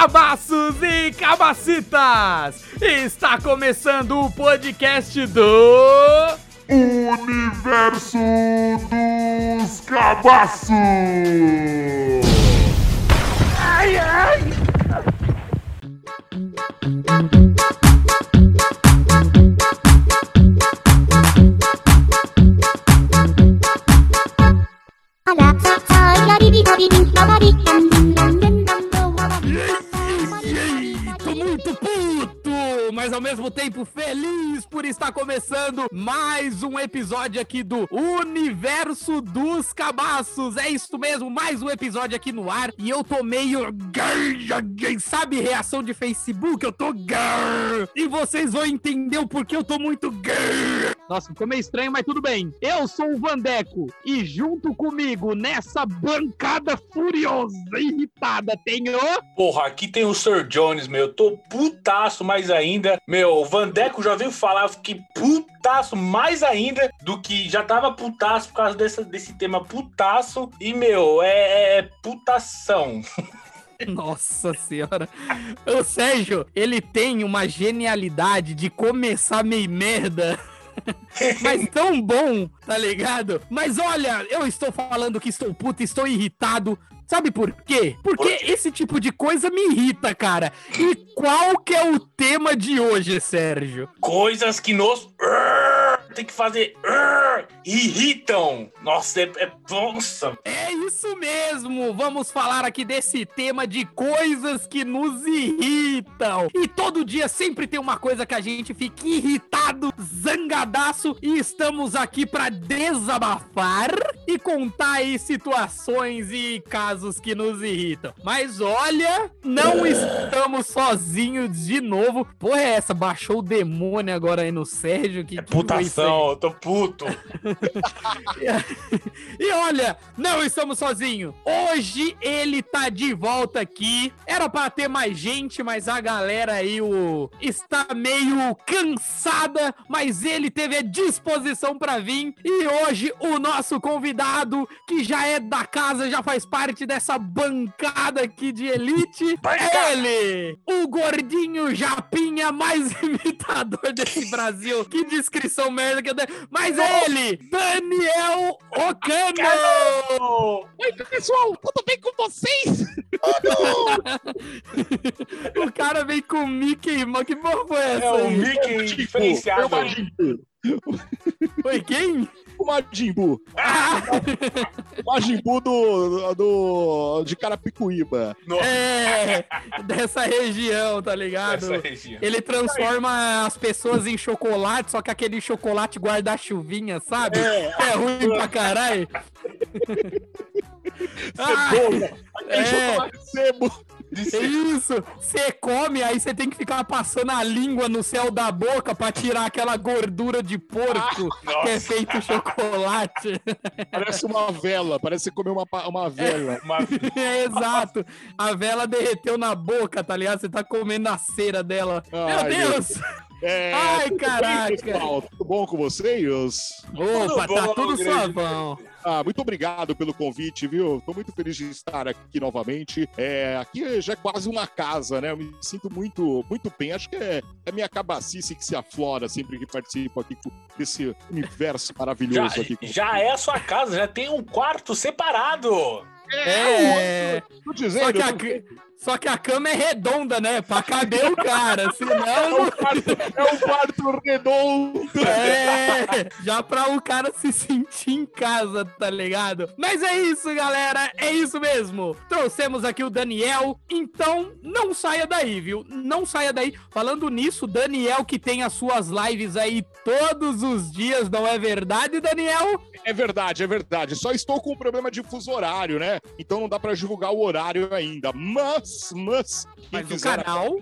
Cabaços e cabacitas! Está começando o podcast do. Universo dos Cabaços! あら、さあ、やりびたりに回り、キん。ン mas ao mesmo tempo feliz por estar começando mais um episódio aqui do Universo dos Cabaços. É isso mesmo, mais um episódio aqui no ar. E eu tô meio. gay, Sabe reação de Facebook? Eu tô. gay. E vocês vão entender o porquê eu tô muito. gay. Nossa, ficou meio estranho, mas tudo bem. Eu sou o Vandeco e junto comigo nessa bancada furiosa, irritada, tenho. Porra, aqui tem o Sir Jones, meu. Eu tô putaço mais ainda. Meu, o Vandeco já veio falar, eu fiquei putaço mais ainda do que já tava putaço por causa dessa, desse tema putaço. E, meu, é, é putação. Nossa senhora. O Sérgio, ele tem uma genialidade de começar meio merda. Mas tão bom, tá ligado? Mas olha, eu estou falando que estou puto, estou irritado. Sabe por quê? Porque esse tipo de coisa me irrita, cara. E qual que é o tema de hoje, Sérgio? Coisas que nos. Tem que fazer. Irritam. Nossa, é. é nossa. É isso mesmo! Vamos falar aqui desse tema de coisas que nos irritam. E todo dia sempre tem uma coisa que a gente fica irritado, zangadaço, e estamos aqui pra desabafar e contar aí situações e casos que nos irritam. Mas olha, não estamos sozinhos de novo. Porra, é essa? Baixou o demônio agora aí no Sérgio? Que, É que putação, eu tô puto. E olha, não estamos sozinhos. Hoje ele tá de volta aqui. Era pra ter mais gente, mas a galera aí o está meio cansada, mas ele teve a disposição pra vir. E hoje o nosso convidado, que já é da casa, já faz parte dessa bancada aqui de elite, é ele, o gordinho japinha mais imitador desse Brasil. Que descrição merda que eu dei. Mas é ele, Daniel Ocano! Oi, pessoal, tudo bem com vocês? o cara vem com o Mickey, mano. Que porra foi essa? É o aí? Mickey diferenciado. É o Majin Buu. Foi quem? O Majin Buu. Ah, O Majin Buu do, do, de Carapicuíba. Nossa, é, dessa região, tá ligado? essa região. Ele transforma as pessoas em chocolate, só que aquele chocolate guarda-chuvinha, sabe? É. É ruim pra caralho. Ah, Cebola. Aquele é. chocolate sebo. É isso! Você come, aí você tem que ficar passando a língua no céu da boca pra tirar aquela gordura de porco que é feito chocolate. Parece uma vela. Parece comeu uma, uma vela. Uma... É exato. A vela derreteu na boca, tá ligado? Você tá comendo a cera dela. Ai, Meu Deus! É, Ai, bem, caraca. pessoal? Tudo bom com vocês? Opa, Tudo tá bom, tudo suavão. Ah, muito obrigado pelo convite, viu? Tô muito feliz de estar aqui novamente. É, aqui já é quase uma casa, né? Eu me sinto muito, muito bem. Acho que é a minha cabacice que se aflora sempre que participo aqui desse universo Já, maravilhoso aqui. com- já é a sua casa, já tem um quarto separado. É. Tô dizendo, Só que, a, tô- só que a cama é redonda, né? Pra caber o cara. é Senão. um quarto, é um quarto redondo. É, já pra o cara se sentir em casa, tá ligado? Mas é isso, galera, é isso mesmo. Trouxemos aqui o Daniel, então não saia daí, viu? Não saia daí. Falando nisso, Daniel que tem as suas lives aí todos os dias, não é verdade, Daniel? É verdade, é verdade. Só estou com um problema de fuso horário, né? Então não dá pra divulgar o horário ainda. Mas, mas, quem Mas o canal-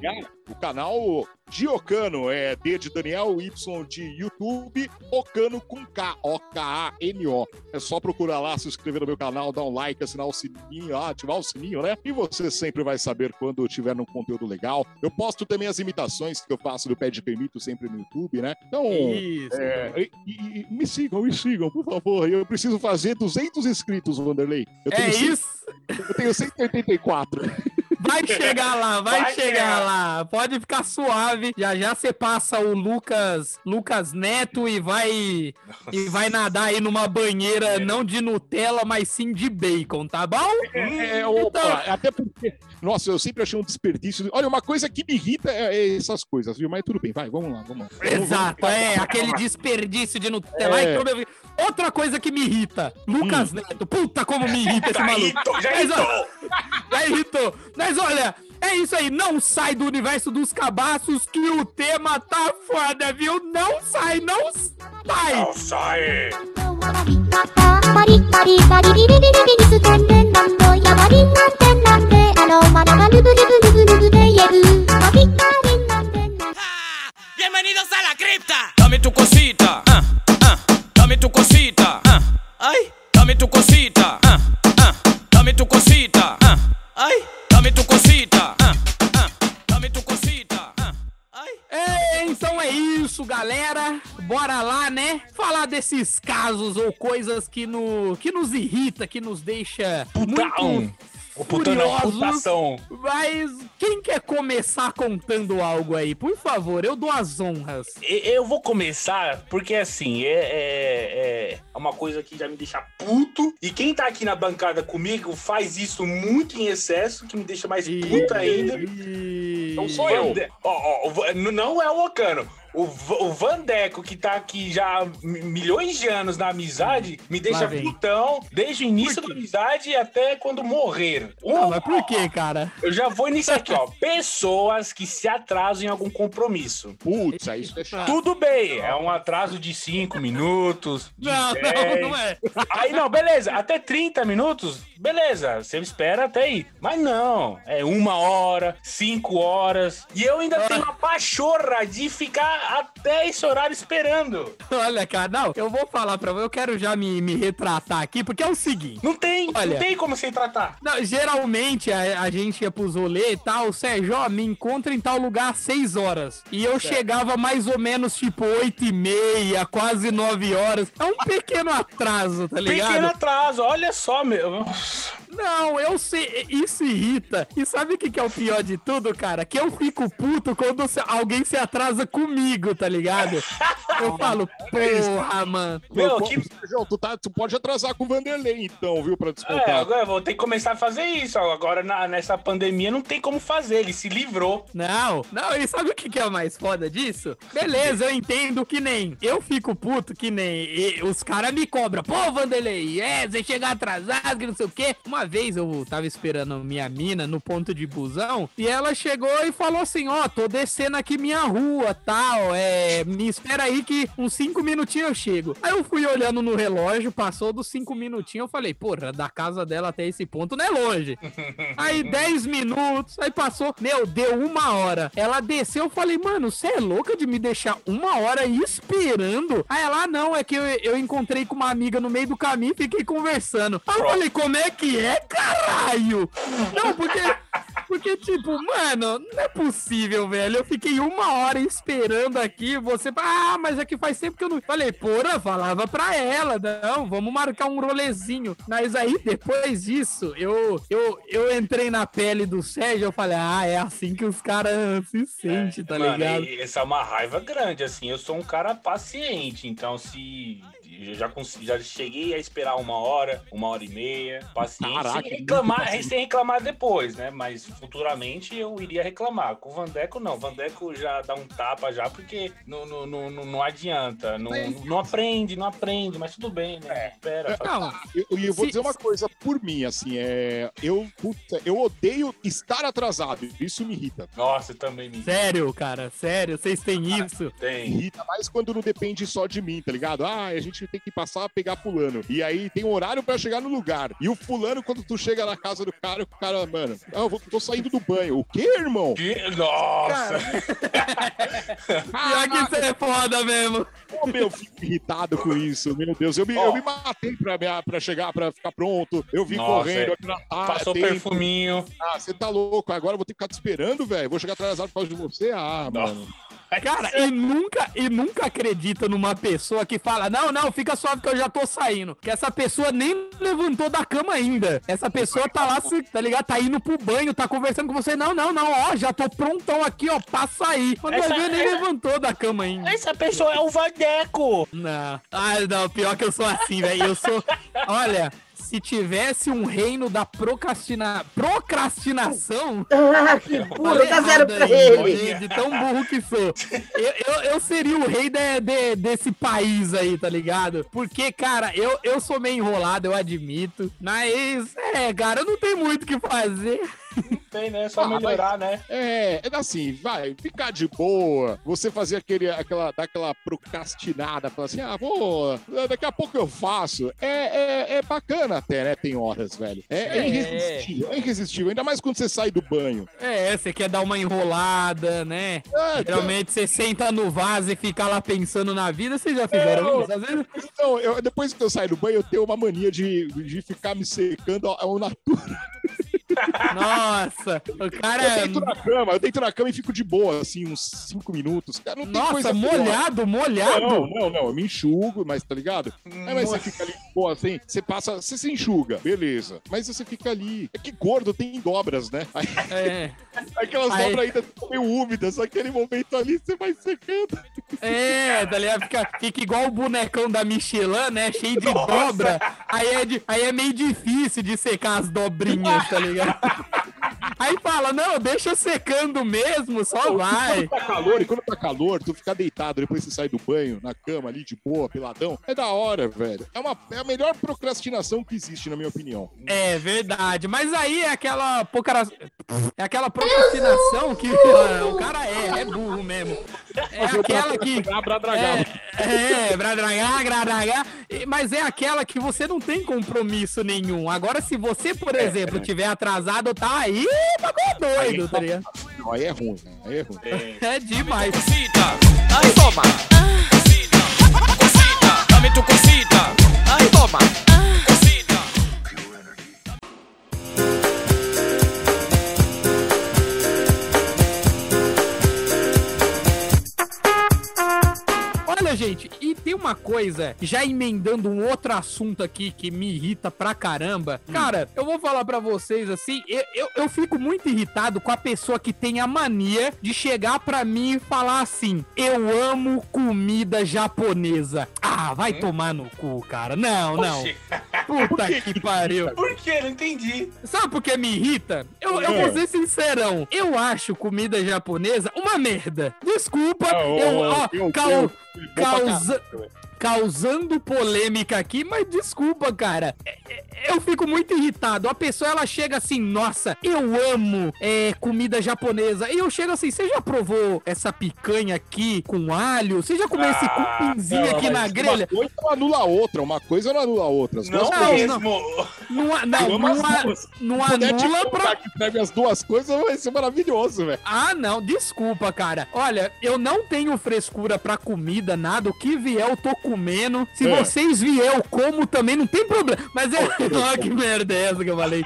o canal Diocano, é D de Daniel, Y de YouTube, Ocano com K, O-K-A-N-O. É só procurar lá, se inscrever no meu canal, dar um like, assinar o sininho, ah, ativar o sininho, né? E você sempre vai saber quando tiver um conteúdo legal. Eu posto também as imitações que eu faço do Pé de Permito sempre no YouTube, né? Então, Isso. é, e- e- me sigam, me sigam, por favor. Eu preciso fazer 200 inscritos, Wanderlei. Eu É isso. eu tenho 184. Vai chegar lá, vai, Vai chegar chegar. lá. Pode ficar suave. Já já você passa o Lucas, Lucas Neto e vai e vai nadar aí numa banheira não de Nutella, mas sim de bacon, tá bom? É, opa, Então- até porque. Nossa, eu sempre achei um desperdício. Olha, uma coisa que me irrita é, é essas coisas, viu? Mas tudo bem, vai, vamos lá, vamos lá. Exato, é aquele desperdício de Nutella. É. Outra coisa que me irrita, Lucas Neto. Puta como me irrita esse Já maluco. irritou, já Mas, ó, irritou. Já irritou. Mas olha, é isso aí. Não sai do universo dos cabaços que o tema tá foda, viu? Não sai, não sai! Não sai! Bem-vindos à la cripta. Dame tu cosita, ah, ah, tu cosita, Ai. ay, dame tu cosita, ah, ah, tu cosita, ah. Ai dame tu cosita, ah, ah. Dame tu cosita, ah. É, então é isso, galera. Bora lá, né? Falar desses casos ou coisas que, no, que nos irrita, que nos deixa Putão. muito O putão não, furiosos. putação. Mas quem quer começar contando algo aí? Por favor, eu dou as honras. Eu vou começar porque, assim, é, é, é uma coisa que já me deixa puto. E quem tá aqui na bancada comigo faz isso muito em excesso, que me deixa mais puto ainda. Não sou eu. Ó, ó, não é o Ocano. O, o Vandeco, que tá aqui já milhões de anos na amizade, me deixa putão desde o início da amizade até quando morrer. Não, Um- mas por que, cara? Eu já vou iniciar aqui, ó. Pessoas que se atrasam em algum compromisso. Putz, aí isso é chato. Tudo bem, é um atraso de 5 minutos. De Não, 10. não, não é. Aí não, beleza, até 30 minutos, beleza, você espera até aí. Mas não, é uma hora, cinco horas. E eu ainda tenho a pachorra de ficar até esse horário esperando. Olha, cara, não, eu vou falar pra você, eu quero já me, me retratar aqui, porque é o seguinte. Não tem, Olha. não tem como você tratar. Não, geralmente a, a gente ia pros rolê e tal, Sérgio, ó, me encontra em tal lugar às 6 horas. E eu chegava mais ou menos tipo 8 e meia, quase 9 horas. É um pequeno atraso, tá ligado? Pequeno atraso, olha só, meu. Não, eu sei, isso irrita. E sabe o que, que é o pior de tudo, cara? Que eu fico puto quando alguém se atrasa comigo, tá ligado? Eu falo, porra, mano. Meu, que- Sérgio, tu, tá, tu pode atrasar com o Vanderlei, então, viu, pra É, descontar. agora eu vou ter que começar a fazer isso. Agora, na- nessa pandemia, não tem como fazer. Ele se livrou. Não, não, e sabe o que, que é o mais foda disso? Beleza, eu entendo que nem. Eu fico puto que nem. e- os caras me cobram. Pô, Vanderlei, é, você chegar atrasado, que não sei o quê. Uma vez eu tava esperando minha mina no ponto de busão e ela chegou e falou assim: Ó, tô descendo aqui minha rua, tal. É, me espera aí que uns cinco minutinhos eu chego. Aí eu fui olhando no relógio, passou dos cinco minutinhos. Eu falei, porra, da casa dela até esse ponto não é longe. Aí 10 minutos, aí passou, meu, deu uma hora. Ela desceu, eu falei, mano, você é louca de me deixar uma hora aí esperando? Aí ela, "Ah, não, é que eu, eu encontrei com uma amiga no meio do caminho e fiquei conversando. Aí eu falei, como é que é, caralho? Não, porque... Porque, tipo, mano, não é possível, velho. Eu fiquei uma hora esperando aqui. Você, ah, mas é que faz tempo que eu não. Falei, porra, falava pra ela, não, vamos marcar um rolezinho. Mas aí, depois disso, eu, eu, eu entrei na pele do Sérgio. Eu falei, ah, é assim que os caras se sentem, tá Mano, ligado? e- essa é uma raiva grande, assim. Eu sou um cara paciente, então se. Eu já, já cheguei a esperar uma hora, uma hora e meia, paciente, Caraca, sem, muito reclamar, sem reclamar depois, né? Mas futuramente eu iria reclamar. Com o Vandeco, não. O Vandeco já dá um tapa já, porque não, não, não, não, não adianta. Não, não aprende, não aprende, mas tudo bem, né? Espera. faz- Não, Eu, e eu vou Se- dizer uma coisa por mim, assim, é. Eu, puta, eu odeio estar atrasado. Isso me irrita. Nossa, também me sério, cara, sério, vocês têm isso. tem. Irrita mais quando não depende só de mim, tá ligado? Ah, a gente tem que passar a pegar fulano. E aí tem um horário pra chegar no lugar. E o fulano, quando tu chega na casa do cara, o cara, mano, ah, eu vou, tô saindo do banho. O quê, irmão? Que- Nossa! Pior que isso é foda mesmo. Pô, meu, eu fico irritado com isso, meu Deus. Eu me, Ó. eu me matei pra, me- pra chegar, pra ficar pronto. Eu vim Nossa, correndo é. aqui na ah, Passou tempo. perfuminho. Ah, você tá louco. Agora eu vou ter que ficar te esperando, velho. Vou chegar atrasado por causa de você. Ah, Não. mano. Cara, e nunca, e nunca acredita numa pessoa que fala: Não, não, fica suave que eu já tô saindo. Que essa pessoa nem levantou da cama ainda. Essa pessoa tá lá, tá ligado? Tá indo pro banho, tá conversando com você. Não, não, não, ó, já tô prontão aqui, ó, pra sair. Quando Essa- ver, nem essa- levantou da cama ainda. Essa pessoa é o Vandeco! Não. Ah, não, pior que eu sou assim, velho. Eu sou. Olha. Se tivesse um reino da procrastina... procrastinação. Ah, que burro, dá zero pra ele. De, de tão burro que sou. Eu, eu, eu seria o rei de- de- desse país aí, tá ligado? Porque, cara, eu, eu sou meio enrolado, eu admito. Mas, é, cara, eu não tenho muito o que fazer. Tem, né? Só Ah, melhorar, né? É, é assim, vai, ficar de boa. Você fazer aquele, aquela, dar aquela procrastinada, falar assim, ah, vou, daqui a pouco eu faço. É, é, é bacana até, né? Tem horas, velho. É, é É. irresistível, é irresistível. Ainda mais quando você sai do banho. É, você quer dar uma enrolada, né? É, Geralmente você senta no vaso e fica lá pensando na vida, vocês já fizeram isso? Às vezes. Então, eu, depois que eu saio do banho, eu tenho uma mania de, de ficar me secando ao, ao natura. Nossa, o Eu cara. deito na cama, eu deito na cama e fico de boa, assim, uns cinco minutos. Cara, não Nossa, coisa pior. molhado, molhado. Não, não, não, eu me enxugo, mas tá ligado? Aí, mas você fica ali, pô, assim, você passa, você se enxuga, beleza. Mas você fica ali. É que gordo tem dobras, né? Aí, É, aquelas Aí- dobras ainda ficam meio úmidas, aquele momento ali você vai secando. é, tá ligado? Fica, fica igual o bonecão da Michelin, né? Cheio de dobra. Aí é, de- aí é meio difícil de secar as dobrinhas, tá ligado? Aí fala, não, deixa secando mesmo, só vai. Quando tá calor, e quando tá calor, tu ficar deitado, depois você sai do banho, na cama ali, de boa, peladão, é da hora, velho. É, uma, é a melhor procrastinação que existe, na minha opinião. É verdade, mas aí é aquela pocara... é aquela procrastinação que o cara é, é burro mesmo. É aquela que é, é, bradragá, bradragá, mas é aquela que você não tem compromisso nenhum. Agora, se você, por exemplo, tiver atrasado, tá aí, bagulho doido, tá ligado? Não, aí é ruim, aí é ruim. É demais. Ay toma. Cosita, dame tu cosita. Ay toma. Gente, e tem uma coisa, já emendando um outro assunto aqui que me irrita pra caramba. Cara, eu vou falar pra vocês assim, eu, eu, eu fico muito irritado com a pessoa que tem a mania de chegar pra mim e falar assim: Eu amo comida japonesa. Ah, vai tomar no cu, cara. Não, não. Oxi. Puta que pariu. Por quê? Não entendi. Sabe por que me irrita? Eu, eu vou ser sincerão. Eu acho comida japonesa uma merda. Desculpa, eu, ó, cau- causa- causando polêmica aqui, mas desculpa, cara. É- é- Eu fico muito irritado. A pessoa ela chega assim, nossa, eu amo é, comida japonesa. E eu chego assim, você já provou essa picanha aqui com alho? Você já comeu esse Ah, cupinzinho não, aqui na grelha? Uma coisa não anula a outra, uma coisa não anula a outra. As Não, não, mesmo. Não, não, não, não Se puder te anula pra que pega as duas coisas, vai ser maravilhoso, velho. Ah, não, desculpa, cara. Olha, eu não tenho frescura pra comida, nada. O que vier, eu tô comendo. Se É. vocês vier, eu como também, não tem problema. Mas é. Ó, que merda é essa que eu falei?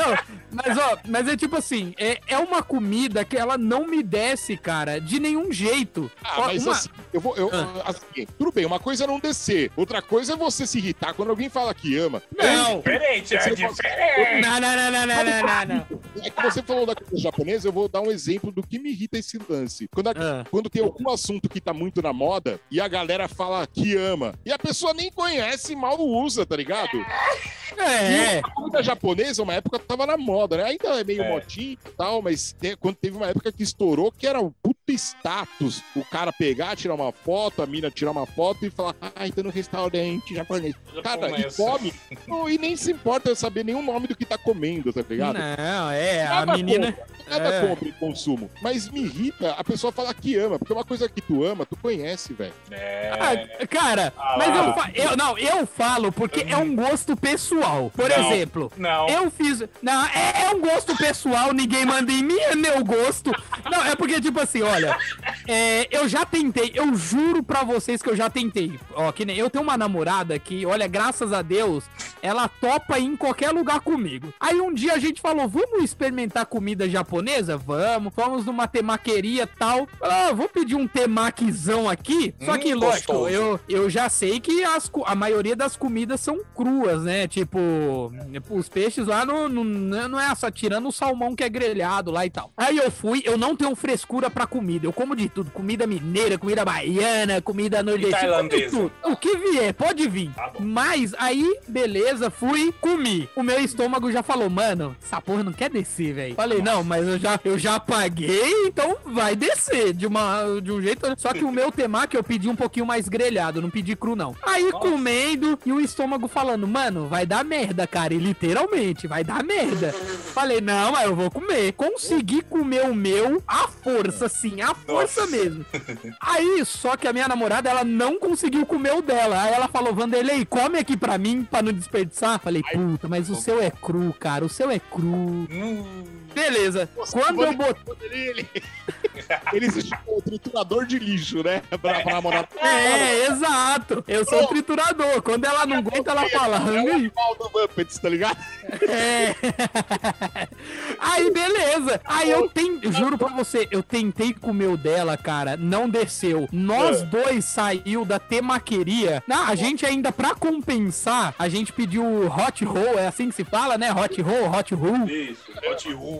Não, mas ó, mas é tipo assim, é, é uma comida que ela não me desce, cara, de nenhum jeito. Ah, Ó, mas uma- assim, eu vou. Eu, Ah. assim, tudo bem, uma coisa é não descer, outra coisa é você se irritar quando alguém fala que ama. Não. Diferente, é Você diferente. Não, não, não, não, não, não, não, não. É que você falou da coisa japonesa, eu vou dar um exemplo do que me irrita esse lance. Quando, a- Ah. quando tem algum assunto que tá muito na moda e a galera fala que ama, e a pessoa nem conhece e mal usa, tá ligado? É, E a comida japonesa, uma época tava na moda, né? Ainda é meio É. motinho e tal, mas te- quando teve uma época que estourou, que era um puto status. O cara pegar, tirar uma foto, a mina tirar uma foto e falar, ai, tô no restaurante japonês. Cara, e Começa. come. Não, e nem se importa saber nenhum nome do que tá comendo, tá ligado? não, é, a Nada menina. contra. nada É. contra o consumo. Mas me irrita a pessoa falar que ama, porque uma coisa que tu ama, tu conhece, velho. É. Ah, cara, Ah, mas eu, fa- eu não, eu falo porque é um gosto pessoal. Por Não. exemplo, Não. eu fiz, não, é, é um gosto pessoal, ninguém manda em mim, é meu gosto. Não, é porque tipo assim, olha, é, eu já tentei, eu juro pra vocês que eu já tentei. Ó, que nem eu tenho uma namorada que, olha, graças a Deus, ela topa ir em qualquer lugar comigo. Aí um dia a gente falou, vamos experimentar comida japonesa? Vamos, fomos numa temaqueria e tal. Ah, vou pedir um temaquizão aqui. Só Hum, que, lógico, gostoso. eu, eu já sei que as, a maioria das comidas são cruas, né? Tipo, os peixes lá não, não, não é só tirando o salmão que é grelhado lá e tal. Aí eu fui, eu não tenho frescura pra comida. Eu como de tudo: comida mineira, comida baiana, comida nordestina. tudo. O que vier, pode vir. Tá. Mas aí, beleza, fui, comi. O meu estômago já falou, mano, essa porra não quer descer, velho. Falei, não, mas eu já, eu já paguei, então vai descer de, uma, de um jeito. Só que o meu temaki eu pedi um pouquinho mais grelhado, não pedi cru, não. Aí comendo e o estômago falando, mano, vai dar merda, cara. E literalmente, vai dar merda. Falei, não, mas eu vou comer. Consegui comer o meu à força, sim, à força Nossa. mesmo. Aí, só que a minha namorada, ela não conseguiu comer o dela. Aí ela falou, Vanderlei, come aqui pra mim, pra não desperdiçar. Falei, puta, mas o seu é cru, cara, o seu é cru. Hum, Beleza. Quando eu botei... Ele, ele existe como triturador de lixo, né? Pra, pra namorada. É, exato. Eu sou triturador. Quando ela não aguenta, ela fala, É o pau do Muppets, tá ligado? É. Aí, beleza. Aí eu tentei, juro pra você, eu tentei comer o dela, cara, não desceu. Nós É. dois saiu da temaqueria. Não, a gente ainda, pra compensar, a gente pediu hot roll, é assim que se fala, né? Hot roll, hot roll. isso, Hot Roll.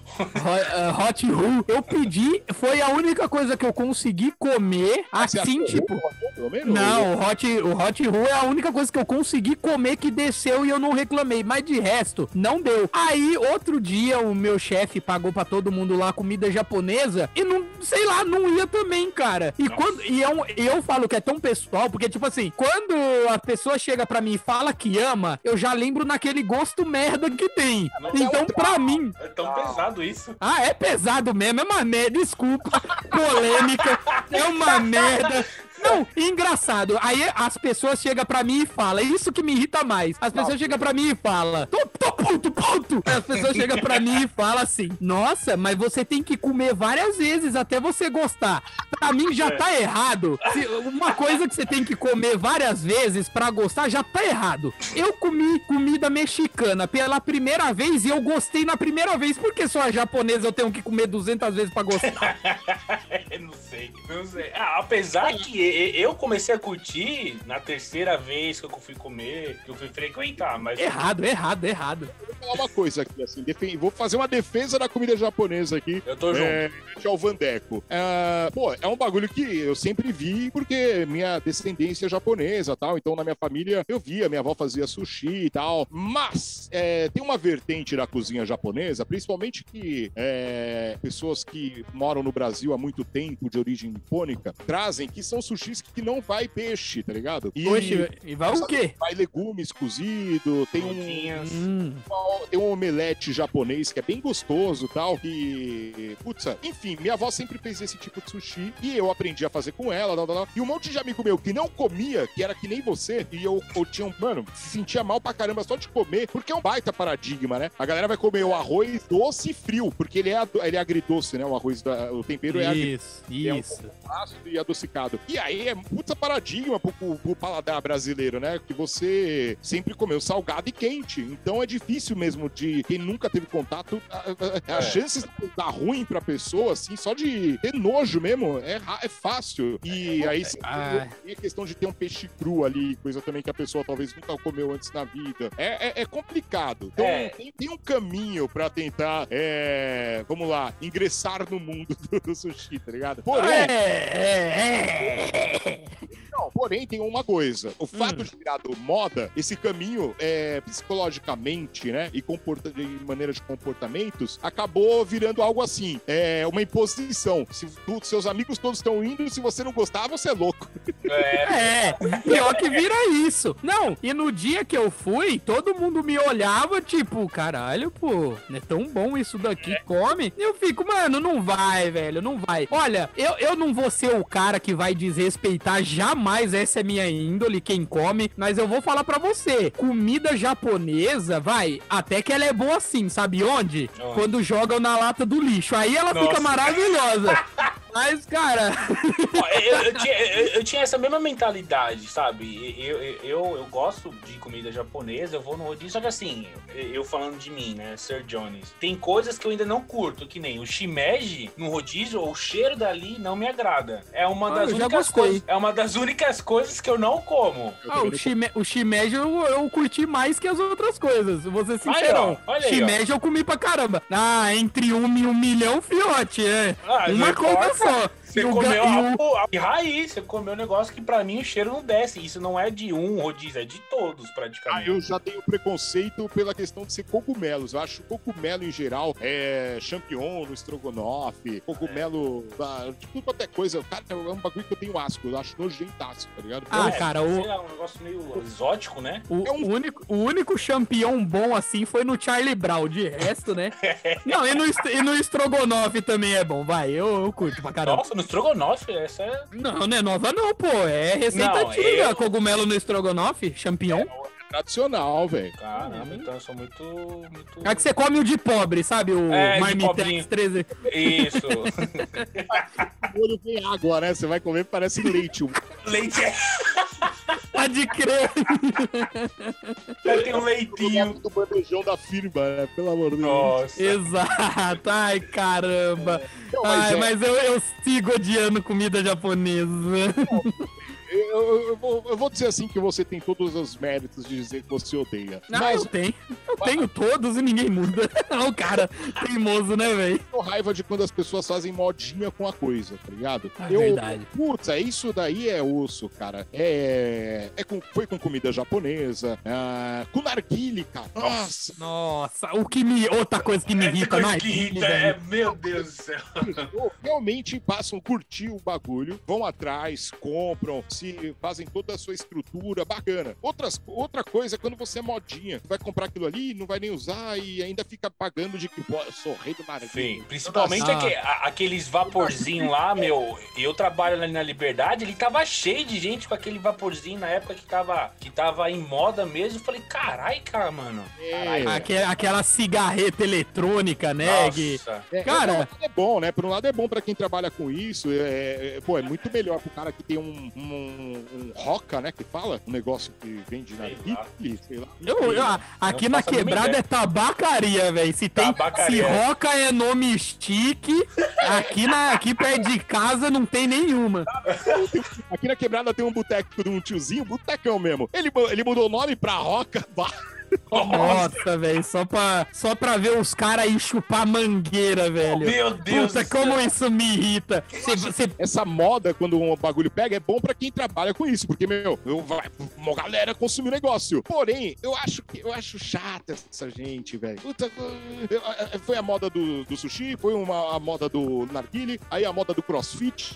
Hot, uh, hot roll. Eu pedi, foi a única coisa que eu consegui comer, assim, tipo... Não, o hot, o hot é a única coisa que eu consegui comer que desceu e eu não reclamei. Mas de resto, não deu. Aí, outro dia, o meu chefe pagou pra todo mundo lá comida japonesa e não, sei lá, não ia também, cara. E quando. E eu, eu falo que é tão pessoal, porque, tipo assim, quando a pessoa chega pra mim e fala que ama, eu já lembro naquele gosto merda que tem. Então, pra mim. É tão pesado isso. Ah, é pesado mesmo, é uma merda, desculpa, polêmica, é uma merda. Não, engraçado. Aí as pessoas chegam pra mim e falam, isso que me irrita mais. As pessoas chegam pra mim e falam, tô, tô puto, puto. As pessoas chegam pra mim e falam assim, nossa, mas você tem que comer várias vezes até você gostar. Pra mim já tá errado. Se- uma coisa que você tem que comer várias vezes pra gostar já tá errado. Eu comi comida mexicana pela primeira vez e eu gostei na primeira vez. Por que só a japonesa eu tenho que comer 200 vezes pra gostar? não sei, não sei. Ah, apesar que eu comecei a curtir na terceira vez que eu fui comer, que eu fui frequentar, mas. errado, errado, errado. Vou falar uma coisa aqui, assim, defen- vou fazer uma defesa da comida japonesa aqui. Eu tô junto. É, que é o Vandeco. É, pô, é um bagulho que eu sempre vi porque minha descendência é japonesa tal. Então, na minha família, eu via, minha avó fazia sushi e tal. Mas é, tem uma vertente da cozinha japonesa, principalmente que é, pessoas que moram no Brasil há muito tempo, de origem nipônica, trazem que são sushis que não vai peixe, tá ligado? E Oxe, e vai o quê? vai legumes cozido, tem um. Tem um omelete japonês que é bem gostoso e tal. E. Putz, enfim, minha avó sempre fez esse tipo de sushi e eu aprendi a fazer com ela. Tal, tal, tal. E um monte de amigo meu que não comia, que era que nem você, e eu, eu tinha um. Mano, se sentia mal pra caramba só de comer, porque é um baita paradigma, né? A galera vai comer o arroz doce e frio, porque ele é, ele é agridoce, né? O arroz, da, o tempero é agridoce isso, é um isso. ácido e adocicado. E aí é puta paradigma pro, pro, pro paladar brasileiro, né? Que você sempre comeu salgado e quente. Então é difícil mesmo de quem nunca teve contato. a- a- As É. chances de dar ruim pra pessoa, assim, só de ter nojo mesmo, é, é fácil. E aí se- Ah. e a questão de ter um peixe cru ali, coisa também que a pessoa talvez nunca comeu antes na vida. É, é- é complicado. Então É. tem, tem um caminho pra tentar, é, vamos lá, ingressar no mundo do, do sushi, tá ligado? Porém, É, é, é. Não, porém, tem uma coisa. O fato Hum. de virar do moda, esse caminho, é, psicologicamente, né, e comporta de maneira de comportamentos, acabou virando algo assim. É uma imposição. Se tu- seus amigos todos estão indo, se você não gostar, você é louco. É, É, pior que vira isso. Não, e no dia que eu fui, todo mundo me olhava, tipo, caralho, pô, não é tão bom isso daqui, come. E eu fico, mano, não vai, velho, não vai. Olha, eu, eu não vou ser o cara que vai desrespeitar jamais, essa é minha índole, quem come, mas eu vou falar pra você, comida japonesa, vai, até que ela é boa assim, sabe onde? Quando jogam na lata do lixo, aí ela fica Nossa. maravilhosa. Mas, cara, Ó, eu, eu tinha, eu- eu tinha essa mesma mentalidade, sabe? Eu, eu, eu, eu gosto de comida japonesa, eu vou no rodízio, só que assim, eu falando de mim, né, Sir Jones, tem coisas que eu ainda não curto, que nem o shimeji no rodízio, o cheiro dali não me agrada. É uma Ah, das únicas coisas, é uma das únicas coisas que eu não como. Ah, o, shime, o shimeji eu, eu curti mais que as outras coisas, vou ser sincerão. ó, olha aí, shimeji eu comi pra caramba. Ah, entre um e um milhão, fiote, é. Ah, Uma coisa importa. Você E o comeu ga- e a, o- a raiz, você comeu um negócio que pra mim o cheiro não desce. Isso não é de um rodízio, é de todos Ah, praticamente. eu já tenho preconceito pela questão de ser cogumelos. Eu acho cogumelo em geral, é champignon no estrogonofe, cogumelo, da, de tudo quanto é coisa. Cara, é um bagulho que eu tenho asco, eu acho nojentaço, tá ligado? Ah, É, cara, o, lá, um negócio meio exótico, né? o, É um- o único, o único champion bom assim foi no Charlie Brown. De resto, né? Não, e no, est- e no Estrogonofe também é bom, vai. Eu, eu curto pra caramba. Nossa, no estrogonofe, essa é... Não, não é nova, não, pô. É receita Não, antiga. eu- Cogumelo no estrogonofe, champignon. Tradicional, velho. Caramba, então eu sou muito... muito... É que você come o de pobre, sabe? O É, Marmitex pobrinho. 13. Isso. O olho vem água, né? Você vai comer, parece leite. Leite é... Pode crer. Tem um leitinho. do bandejão da firma, né? Pelo amor de Deus. Nossa. Exato. Ai, caramba. Não, mas Ai, é- mas eu, eu sigo odiando comida japonesa. Eu, eu- eu vou, eu vou dizer assim que você tem todos os méritos de dizer que você odeia. Não, mas eu tenho. Eu tenho todos e ninguém muda. Não, o cara teimoso, né, velho? eu tenho raiva de quando as pessoas fazem modinha com a coisa, tá ligado? É eu, verdade. Putz, é isso daí é osso, cara. É. é com, foi com comida japonesa, ah, com narguile, cara. Nossa, Nossa, o que me. Outra coisa que me Essa irrita, não que irrita, é, meu Deus do céu. Realmente passam a curtir o bagulho, vão atrás, compram, se fazem toda a sua estrutura, bacana. Outras, outra coisa é quando você é modinha, vai comprar aquilo ali, não vai nem usar e ainda fica pagando de que, eu sou rei do narguilé. Sim, principalmente Ah. aque- a- aqueles vaporzinhos lá, meu. Eu trabalho ali na Liberdade, ele tava cheio de gente com aquele vaporzinho na época que tava, que tava em moda mesmo. Eu falei, carai, cara, mano. É, Aque- aquela cigarreta eletrônica, né? Gui? Nossa. é, Cara- é, é bom, né? Por um lado é bom pra quem trabalha com isso, é, é- pô, é muito melhor pro cara que tem um, um, um roca, né, que fala, um negócio que vende na. Bibli, sei lá. Eu, eu- aqui Não na quebrada é tabacaria, velho. Se tem. Tabacaria. Se roca é nome stick, aqui, na, aqui perto de casa não tem nenhuma. Aqui na quebrada tem um boteco de um tiozinho, botecão mesmo. Ele, ele mudou o nome pra Roca. Bah, Nossa, velho. Só pra, só pra ver os caras aí chupar mangueira, velho. Meu Deus Puta, do céu. como isso me irrita. Cê- cê- Essa moda, quando um bagulho pega, é bom pra quem trabalha com isso, porque, meu, eu, vai uma galera consumir o negócio. Porém, eu acho que eu acho chata essa gente, velho. Puta, eu- eu- Foi a moda do, do sushi, foi uma, a moda do narguile, aí a moda do crossfit,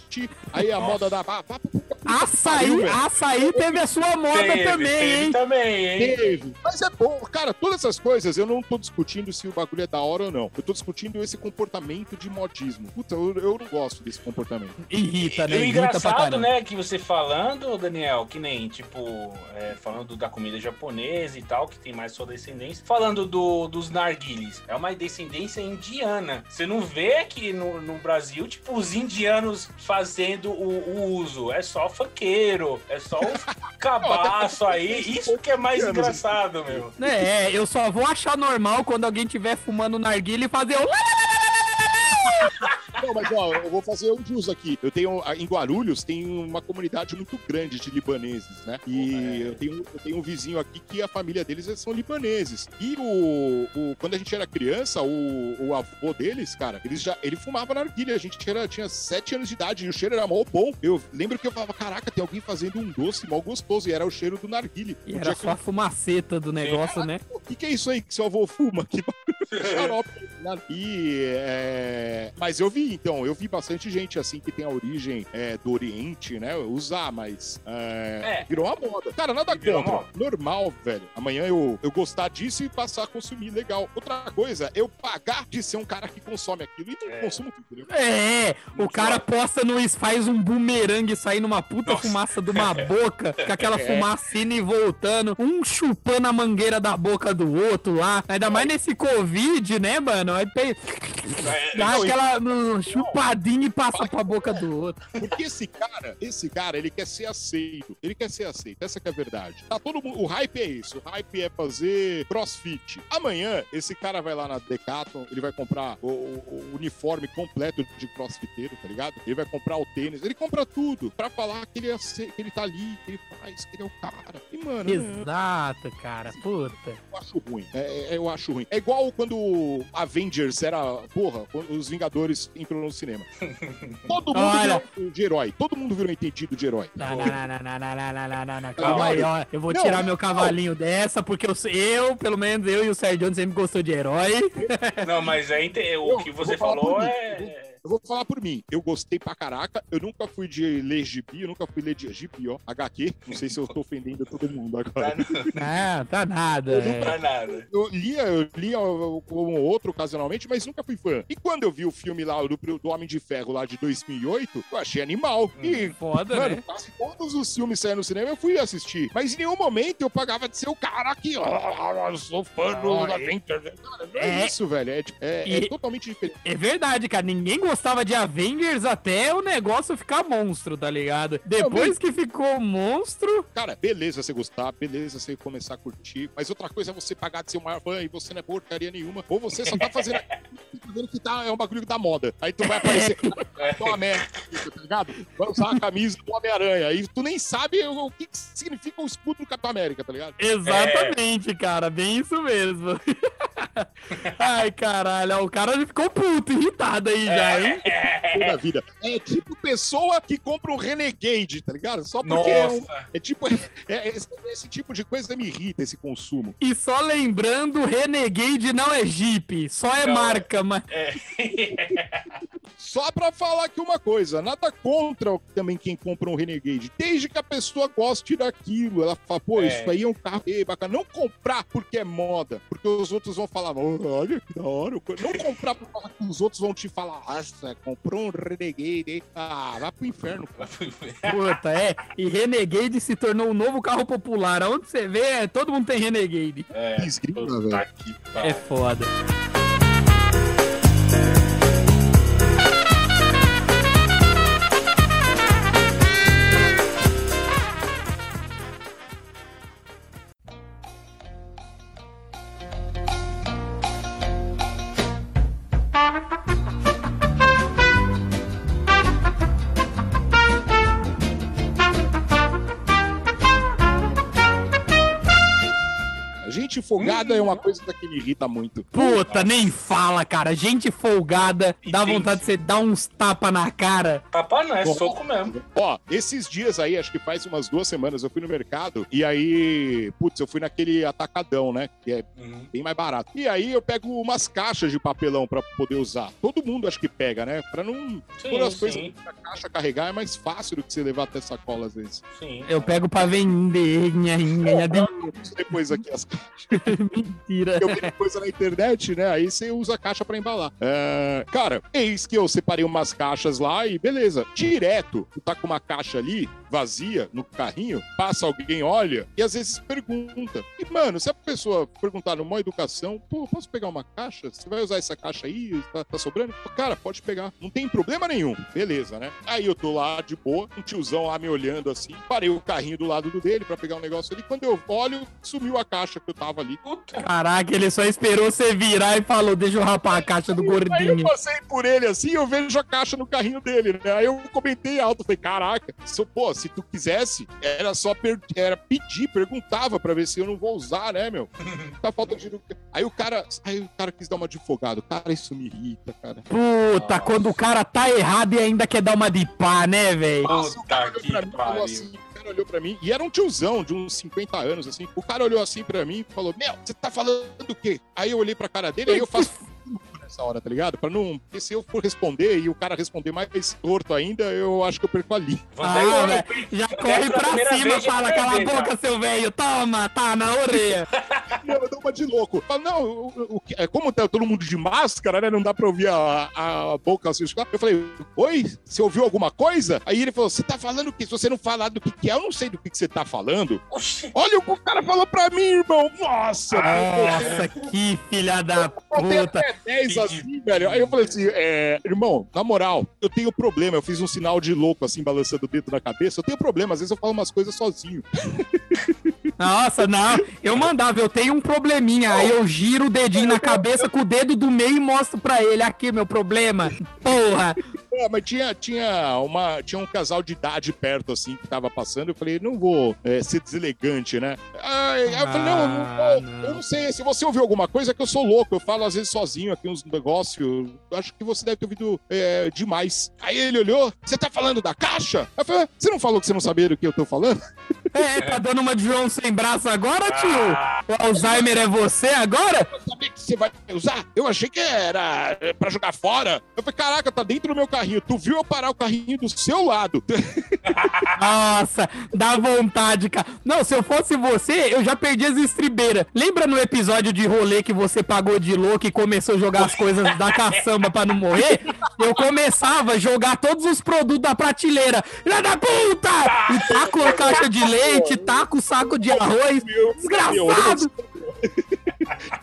aí a moda da. Ah, pá, açaí, pariu, açaí teve a sua moda Teve, também, teve hein? também, hein? Teve. Mas é bom, cara, todas essas coisas, eu não tô discutindo se o bagulho é da hora ou não. Eu tô discutindo esse comportamento de modismo. Puta, eu, eu não gosto desse comportamento. Irrita, né? E o Irrita pra engraçado, né, que você falando, Daniel, que nem, tipo, é, falando da comida japonesa e tal, que tem mais sua descendência, falando do, dos narguiles, é uma descendência indiana. Você não vê aqui no, no Brasil, tipo, os indianos fazendo o, o uso. É só funkeiro, é só os cabaço aí. Isso que é mais engraçado, meu. É, eu só vou achar normal quando alguém tiver fumando narguilha e fazer o... Não, mas ó, eu vou fazer um jus aqui. Eu tenho, ah, em Guarulhos, tem uma comunidade muito grande de libaneses, né? E eu tenho, eu tenho um vizinho aqui que a família deles são libaneses. E o, o- quando a gente era criança, o, o avô deles, cara, eles já, ele fumava narguilha. A gente era, tinha sete anos de idade e o cheiro era mó bom. Eu lembro que eu falava, caraca, tem alguém fazendo um doce mó gostoso. E era o cheiro do narguile. E era que só a fumaceta do negócio, né? o que, que é isso aí que seu avô fuma? Que xarope. Né? E, é, Mas eu vi, então, eu vi bastante gente assim que tem a origem é, do Oriente, né? Usar, mas é, É. virou uma moda. Cara, nada Virou contra. moda. Normal, velho. Amanhã eu, eu gostar disso e passar a consumir legal. Outra coisa, eu pagar de ser um cara que consome aquilo e não É. consumo tudo, entendeu? É, o cara posta no faz um bumerangue sair numa puta Nossa. fumaça de uma boca, com aquela É. fumaça indo e voltando, um chupando a mangueira da boca do outro lá. Ainda mais nesse Covid, né, mano? Aí pe- É, dá não, aquela hum, chupadinha e passa pra boca do outro. Porque esse cara, esse cara, ele quer ser aceito. Ele quer ser aceito. Essa que é a verdade. Tá todo mundo. O hype é isso. O hype é fazer crossfit. Amanhã, esse cara vai lá na Decathlon, ele vai comprar o, o- o uniforme completo de crossfiteiro, tá ligado? Ele vai comprar o tênis, ele compra tudo pra falar que ele, é que ele tá ali, que ele faz, que ele é o cara. E, mano, não, Exato, cara. Puta. eu acho ruim. É, é, eu acho ruim. É igual quando Avengers era. Porra, os Vingadores entrou no cinema. Todo mundo Olha. virou de herói. Todo mundo virou entendido de herói. Não, não, não, não, não, não, não, não, não, não, não. Calma aí, ó. Eu vou Não, tirar não, meu cavalinho dessa, porque eu, eu, pelo menos eu e o Sérgio sempre gostou de herói. Não, mas aí o que você falou é. Eu vou falar por mim. Eu gostei pra caraca. Eu nunca fui de ler gibi. Eu nunca fui ler de gibi, ó. HQ. Não sei se eu tô ofendendo todo mundo Tá, agora. Ah, tá nada. não é. pra nada. Eu lia, eu lia como outro ocasionalmente, mas nunca fui fã. E quando eu vi o filme lá do, do Homem de Ferro lá de 2008, eu achei animal. E Foda, Mano, né? quase todos os filmes saíram no cinema eu fui assistir. Mas em nenhum momento eu pagava de ser o cara que. "Ah, eu sou fã do Avengers. Cara, não é, É. isso, velho. É, tipo, é- é E- totalmente diferente. É verdade, cara. Ninguém gostava de Avengers até o negócio ficar monstro, tá ligado? Depois que ficou monstro, Cara, beleza você gostar, beleza você começar a curtir. Mas outra coisa é você pagar de ser o maior fã e você não é porcaria nenhuma. Ou você só tá fazendo. tá fazendo que tá, é um bagulho da moda. Aí tu vai aparecer. tá uma merda, tá ligado? Vai usar a camisa do Homem-Aranha. Aí tu nem sabe o, o que, que significa o escudo do Capitão América, tá ligado? exatamente, cara. Bem isso mesmo. Ai, caralho. O cara ficou puto, irritado aí já, hein? Toda a vida. É tipo pessoa que compra um Renegade, tá ligado? Só porque é, um- Nossa. é tipo. é- esse, esse tipo de coisa me irrita, esse consumo. E só lembrando, Renegade não é Jeep, só é Não, marca, mas. Só pra falar aqui uma coisa, nada contra também quem compra um Renegade, desde que a pessoa goste daquilo. Ela fala, pô, É. isso aí é um carro bem bacana. Não comprar porque é moda, porque os outros vão falar, "Oh, olha que da hora. Não comprar por causa que os outros vão te falar, nossa, comprou um Renegade? Ah, vai pro inferno, pô. Puta, é. E Renegade se tornou um novo carro popular. Aonde você vê, é, todo mundo tem Renegade. É, Esgrima, velho. que É foda. Folgada é uma coisa que me irrita muito. Puta, nem fala, cara. Gente folgada, E dá vontade de você dar uns tapa na cara. Tapa não, é soco mesmo. Ó, esses dias aí, acho que faz umas duas semanas, eu fui no mercado e aí, putz, eu fui naquele atacadão, né? Que é Uhum. bem mais barato. E aí eu pego umas caixas de papelão pra poder usar. Todo mundo acho que pega, né? Pra não Sim, as coisas na caixa carregar é mais fácil do que você levar até sacola às vezes. sim. Eu pego pra vender. Nha, nha, nha, Isso Depois aqui as caixas. Mentira. Eu vi coisa na internet, né? Aí você usa a caixa pra embalar. É, Cara, eis que eu separei umas caixas lá e beleza. Direto, tu tá com uma caixa ali, vazia no carrinho, passa alguém, olha, e às vezes pergunta. E, mano, se a pessoa perguntar numa educação, pô, posso pegar uma caixa? Você vai usar essa caixa aí? Tá, tá sobrando? Cara, pode pegar. Não tem problema nenhum. Beleza, né? Aí eu tô lá de boa, um tiozão lá me olhando assim, parei o carrinho do lado do dele pra pegar um negócio ali. Quando eu olho, sumiu a caixa que eu tava ali. Caraca, ele só esperou você virar e falou: Deixa eu rapar a caixa do Aí eu gordinho. passei por ele assim, eu vejo a caixa no carrinho dele, né? Aí eu comentei alto, falei, caraca, se, eu- pô, se tu quisesse, era só per- era pedir, perguntava pra ver se eu não vou usar, né, meu? Tá falta de... Aí o cara, aí o cara quis dar uma de folgado. Cara, isso me irrita, cara. Puta, quando o cara tá errado e ainda quer dar uma de pá, né, velho? Nossa, Puta olhou que e pariu. assim, o cara olhou pra mim, e era um tiozão de uns 50 anos, assim. O cara olhou assim pra mim e falou, meu, você tá falando o quê? Aí eu olhei pra cara dele, aí eu faço nessa hora, tá ligado? Pra não. Porque se eu for responder e o cara responder mais torto ainda, eu acho que eu perco ali. Ah, né? Já corre pra cima, fala, cala a boca, já. seu velho, toma, tá na orelha. não, eu dou uma de louco. Fala, não, o, o, é, como tá todo mundo de máscara, né? Não dá pra ouvir a, a boca assim. Eu falei, oi, você ouviu alguma coisa? Aí ele falou, você tá falando o quê? Se você não falar do que, que é, eu não sei do que, que você tá falando. Oxi. Olha o que o cara falou pra mim, irmão. Nossa, Nossa, que filha da puta. 10 negócio assim, velho. Aí eu falei assim, é, irmão, na moral, eu tenho problema. Eu fiz um sinal de louco, assim, balançando o dedo na cabeça. Eu tenho problema, às vezes eu falo umas coisas sozinho. Nossa, não. Eu mandava, eu tenho um probleminha. Aí eu giro o dedinho na cabeça com o dedo do meio e mostro pra ele. Aqui, meu problema. Porra. É, mas tinha, tinha, uma, tinha um casal de idade perto, assim, que tava passando. Eu falei, não vou é, ser deselegante, né? Aí, aí eu falei, não, eu não, Ah, não. eu não sei. Se você ouviu alguma coisa, é que eu sou louco. Eu falo, às vezes, sozinho aqui uns negócios. Acho que você deve ter ouvido é, demais. Aí ele olhou, você tá falando da caixa? Eu falei, você não falou que você não sabia do que eu tô falando? É, tá dando uma de João sem braço agora, tio? O Alzheimer é você agora? Eu sabia que você vai usar? Eu achei que era é, pra jogar fora. Eu falei, caraca, tá dentro do meu carrinho. Tu viu eu parar o carrinho do seu lado? Nossa, dá vontade, cara. Não, se eu fosse você, eu já perdi as estribeiras. Lembra no episódio de rolê que você pagou de louco e começou a jogar as coisas da caçamba pra não morrer? Eu começava a jogar todos os produtos da prateleira. Filha da puta! E taco a caixa de leite, taco o saco de arroz. Desgraçado!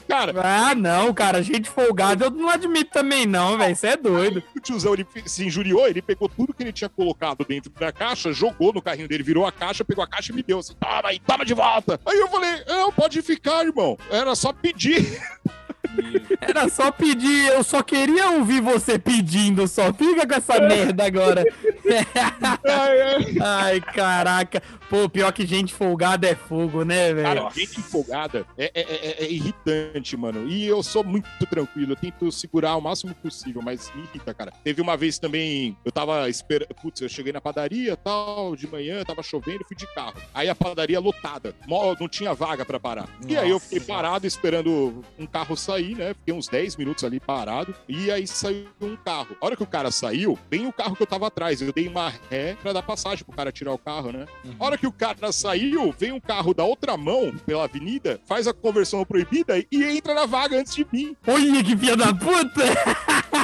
Cara, Ah, não, cara, gente folgada eu não admito também não, velho. Você é doido. o tiozão ele se injuriou, ele pegou tudo que ele tinha colocado dentro da caixa, jogou no carrinho dele, virou a caixa, pegou a caixa e me deu assim, toma aí, toma de volta. Aí eu falei, não, pode ficar, irmão. Era só pedir. Era só pedir, eu só queria ouvir você pedindo, só fica com essa merda agora. Ai, caraca. Pô, pior que gente folgada é fogo, né, velho? Cara, gente empolgada é, é- é- é irritante, mano. E eu sou muito tranquilo, eu tento segurar o máximo possível, mas me irrita, cara. Teve uma vez também, eu tava esperando. Putz, eu cheguei na padaria tal, de manhã, tava chovendo, fui de carro. Aí a padaria lotada, não tinha vaga pra parar. E aí eu fiquei Nossa. parado esperando um carro sair, né? Fiquei uns 10 minutos ali parado. E aí saiu um carro. A hora que o cara saiu, bem o carro que eu tava atrás. Eu dei uma ré pra dar passagem pro cara tirar o carro, né? A hora que o cara saiu, vem um carro da outra mão pela avenida, faz a conversão proibida e entra na vaga antes de mim. Olha que filha da puta!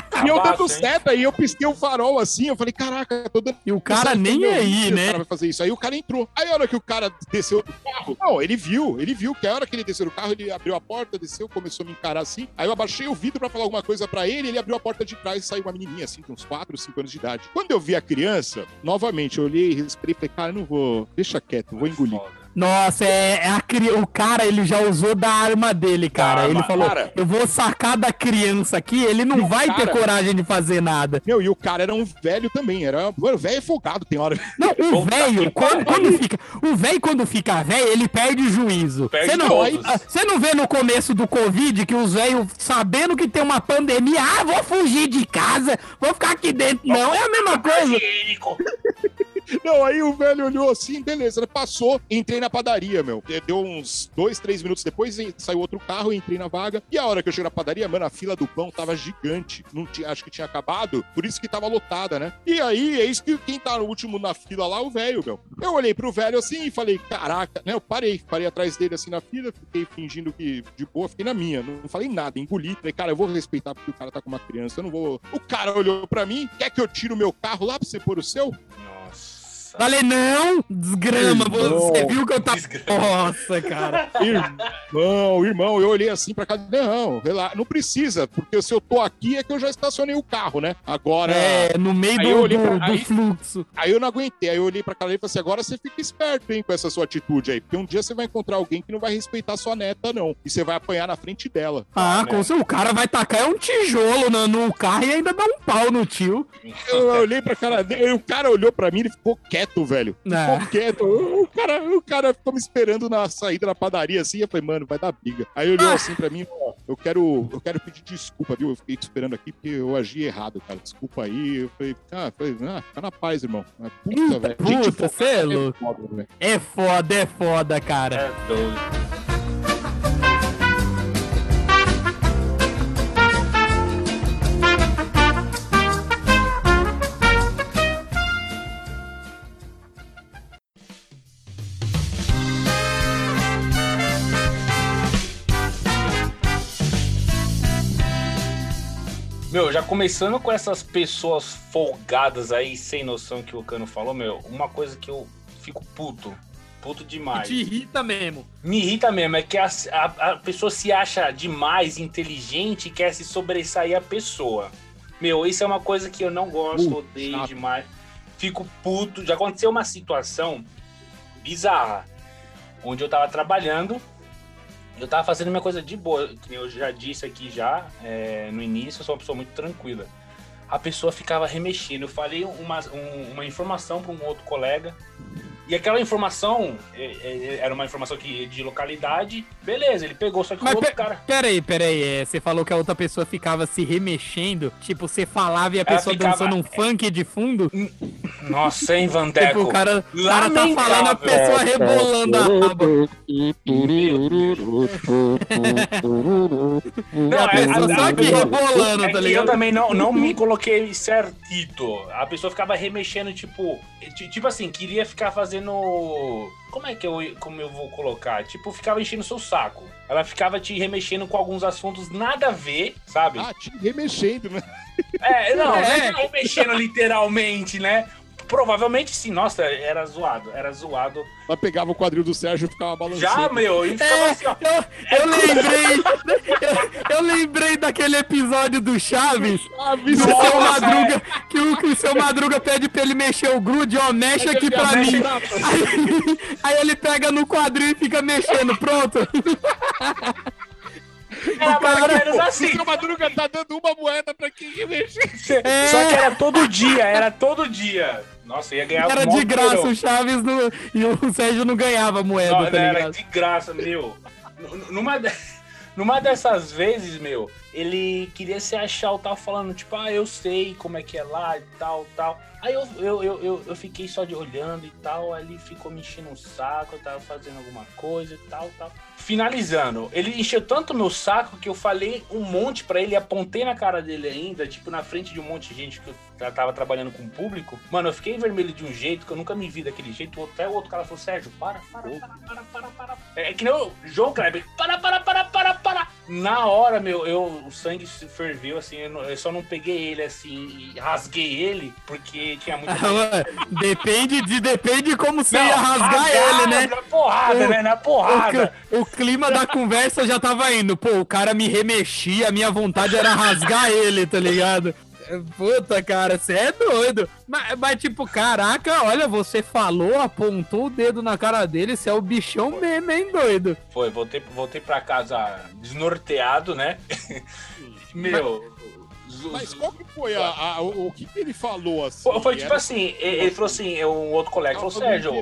E eu dando seta e eu pisquei o farol assim. Eu falei, caraca, tô dando. E o cara nem Meu, aí, O né? cara vai fazer isso. Aí o cara entrou. Aí a hora que o cara desceu do carro, não, ele viu, ele viu que a hora que ele desceu do carro, ele abriu a porta, desceu, começou a me encarar assim. Aí eu abaixei o vidro pra falar alguma coisa pra ele, ele abriu a porta de trás e saiu uma menininha assim, com uns 4, 5 anos de idade. Quando eu vi a criança, novamente, eu olhei, respirei e falei, cara, eu não vou, deixa quieto, vou engolir. Nossa, é, é a cri... o cara, ele já usou da arma dele, cara. Da ele arma, falou, cara. eu vou sacar da criança aqui, ele não vai ter cara- coragem de fazer nada. Meu, e o cara era um velho também, era. Mano, velho folgado, tem hora. Não, o velho, quando, quando fica. O velho, quando fica velho, ele perde o juízo. Você não, todos. ah, você não vê no começo do Covid que os velhos, sabendo que tem uma pandemia, ah, vou fugir de casa, vou ficar aqui dentro. Não, é a mesma coisa. Não, aí o velho olhou assim, beleza, ele passou, entrei na padaria, meu. Deu uns dois, três minutos depois, saiu outro carro, entrei na vaga. E a hora que eu cheguei na padaria, mano, a fila do pão tava gigante. Não tinha, acho que tinha acabado, por isso que tava lotada, né? E aí, é isso que quem tá no último na fila lá, o velho, meu. Eu olhei pro velho assim e falei, caraca, né? Eu parei, parei atrás dele assim na fila, fiquei fingindo que de boa, fiquei na minha. Não falei nada, engoli. Falei, cara, eu vou respeitar porque o cara tá com uma criança, eu não vou. O cara olhou pra mim, quer que eu tire o meu carro lá pra você pôr o seu? Nossa. Falei, não, desgrama, Irmão, você viu que eu tava. desgrama. Nossa, cara. Irmão, irmão, eu olhei assim pra cá. Não, não precisa, porque se eu tô aqui é que eu já estacionei o carro, né? Agora. É, no meio do, eu pra- do aí- fluxo. Aí eu não aguentei, aí eu olhei pra cara e falei assim: agora você fica esperto, hein, com essa sua atitude aí, porque um dia você vai encontrar alguém que não vai respeitar sua neta, não. E você vai apanhar na frente dela. Ah, né? com certeza. O cara vai tacar é um tijolo no, no carro e ainda dá um pau no tio. Eu olhei pra cara dele, o cara olhou pra mim e ficou quieto, velho. Ah. Ficou quieto. O cara, o cara ficou me esperando na saída da padaria assim. Eu falei, mano, vai dar briga. Aí olhou assim pra mim, ó, eu quero, eu quero pedir desculpa, viu? Eu fiquei te esperando aqui porque eu agi errado, cara. Desculpa aí. Eu falei, ah, falei, ah fica na paz, irmão. Mas, puta, velho. puta, é folgada louco. foda, velho. É foda, é foda, cara. É doido. Meu, já começando com essas pessoas folgadas aí, sem noção que o Cano falou, meu, uma coisa que eu fico puto, puto demais. Te irrita mesmo. Me irrita mesmo, é que a, a, a pessoa se acha demais inteligente e quer se sobressair a pessoa. Meu, isso é uma coisa que eu não gosto, Uh, odeio chato. demais. Fico puto. Já aconteceu uma situação bizarra, onde eu tava trabalhando, eu tava fazendo minha coisa de boa, que eu já disse aqui já, é, no início, eu sou uma pessoa muito tranquila. A pessoa ficava remexendo. Eu falei uma, um- uma informação para um outro colega, e aquela informação é, é, era uma informação que, de localidade. Beleza, ele pegou, só que o Mas outro pe- cara. peraí, peraí. É, você falou que a outra pessoa ficava se remexendo. Tipo, você falava e a Ela pessoa ficava- dançando um funk de fundo. Nossa, hein, Vandeco? Tipo, o cara, o cara tá falando a pessoa rebolando a aba. Não, a pessoa só pessoa- rebolando, É tá que eu ligado? também não, não me coloquei certito. A pessoa ficava remexendo, tipo. ti- Tipo assim, queria ficar fazendo. Como é que eu, como eu vou colocar? Tipo, ficava enchendo o seu saco. Ela ficava te remexendo com alguns assuntos nada a ver, sabe? Ah, te remexendo, né? É, não, É. não é remexendo literalmente, né? Provavelmente sim, nossa, era zoado, era zoado. Ela pegava o quadril do Sérgio e ficava balançando. Já, meu, e ficava É, assim, ó. eu, eu lembrei. Daquele episódio do Chaves. Que o seu Madruga, que o, que o seu Madruga pede pra ele mexer o grude, ó, mexe aqui pra Mexe mim. Aí, aí ele pega no quadril e fica mexendo, pronto. Era ou cara- menos assim. O seu Madruga tá dando uma moeda pra quem remexer. É. Só que era todo dia, era todo dia. Nossa, ia ganhar Era mó de graça, dinheirão. o Chaves não, e o Sérgio não ganhava moeda, Não, tá era de graça, meu. N- Numa, numa dessas vezes, meu, ele queria se achar, eu tava falando, tipo, ah, eu sei como é que é lá e tal, tal. Aí eu, eu, eu, eu, fiquei só de olhando e tal, ele ficou me enchendo um saco, eu tava fazendo alguma coisa e tal, tal. Finalizando, ele encheu tanto meu saco que eu falei um monte pra ele, apontei na cara dele ainda, tipo, na frente de um monte de gente que eu tava trabalhando com o público. Mano, eu fiquei vermelho de um jeito que eu nunca me vi daquele jeito. Até o outro cara falou, Sérgio, para, para, para, para, para, para. É que nem o João Kleber, para, para, para, para, para. Na hora, meu, eu, o sangue se ferveu, assim, eu, não- eu só não peguei ele, assim, e rasguei ele, porque tinha muita depende de depende de como você Não, ia rasgar rasgar ele, né? Na porrada, O- né? Na O, porrada. cli- o clima da conversa já tava indo. Pô, o cara me remexia, a minha vontade era rasgar ele, tá ligado? Puta, cara, você é doido. Mas, mas, tipo, caraca, olha, você falou, apontou o dedo na cara dele, você é o bichão mesmo, hein, doido? Foi, voltei, voltei pra casa desnorteado, né? Meu. Mas qual que foi a, a- o, o que, que ele falou assim? Foi, foi tipo Era- assim, ele, ele falou assim, eu- um outro colega falou, Sérgio,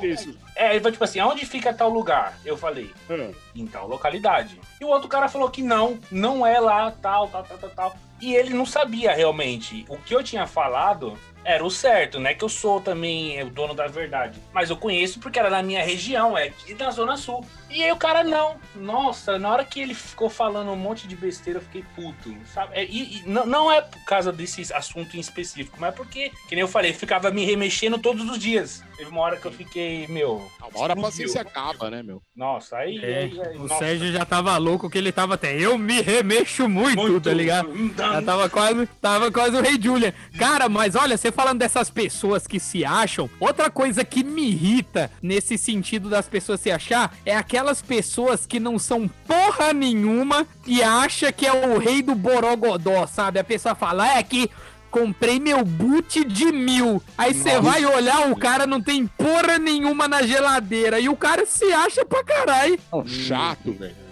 é, ele falou tipo assim, aonde fica tal lugar? Eu falei, Ah, em tal localidade. E o outro cara falou que não, não é lá, tal, tal, tal, tal, tal. E ele não sabia realmente. O que eu tinha falado era o certo, né? Que eu sou também o dono da verdade. Mas eu conheço porque era na minha região, é aqui na Zona Sul. E aí o cara não. Nossa, na hora que ele ficou falando um monte de besteira, eu fiquei puto, sabe? É, E, e não, não é por causa desse assunto em específico, mas porque, que nem eu falei, ficava me remexendo todos os dias. Teve uma hora que eu fiquei, meu. uma hora a paciência acaba, né, meu? Nossa, aí. É, aí- aí- o nossa. Sérgio já tava louco que ele tava até. Eu me remexo muito, tá ligado? Então, Ela tava quase, tava quase o Rei Julian. Cara, mas olha, você falando dessas pessoas que se acham, outra coisa que me irrita nesse sentido das pessoas se achar é aquelas pessoas que não são porra nenhuma e acha que é o rei do Borogodó, sabe? A pessoa fala, é que comprei meu boot de mil. Aí você vai olhar, o cara não tem porra nenhuma na geladeira. E o cara se acha pra caralho. Chato, velho.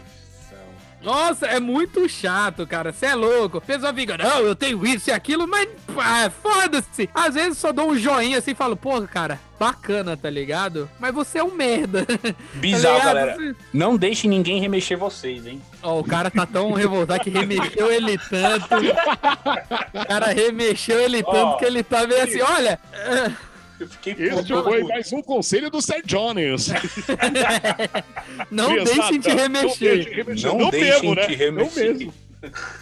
Nossa, é muito chato, cara. Você é louco. O pessoal fica, não, eu tenho isso e aquilo, mas ah, foda-se. Às vezes só dou um joinha assim e falo, pô, cara, bacana, tá ligado? Mas você é um merda. Bizarro, Tá galera. Não deixe ninguém remexer vocês, hein? Ó, o cara tá tão revoltado que remexeu ele tanto. O cara remexeu ele tanto Ó, que ele tá meio assim, olha. Eu fiquei Este puto. foi mais um conselho do Sir Jones. Não Criançada, deixem te remexer. Não. Não deixem mesmo, né? te remexer. Não mesmo.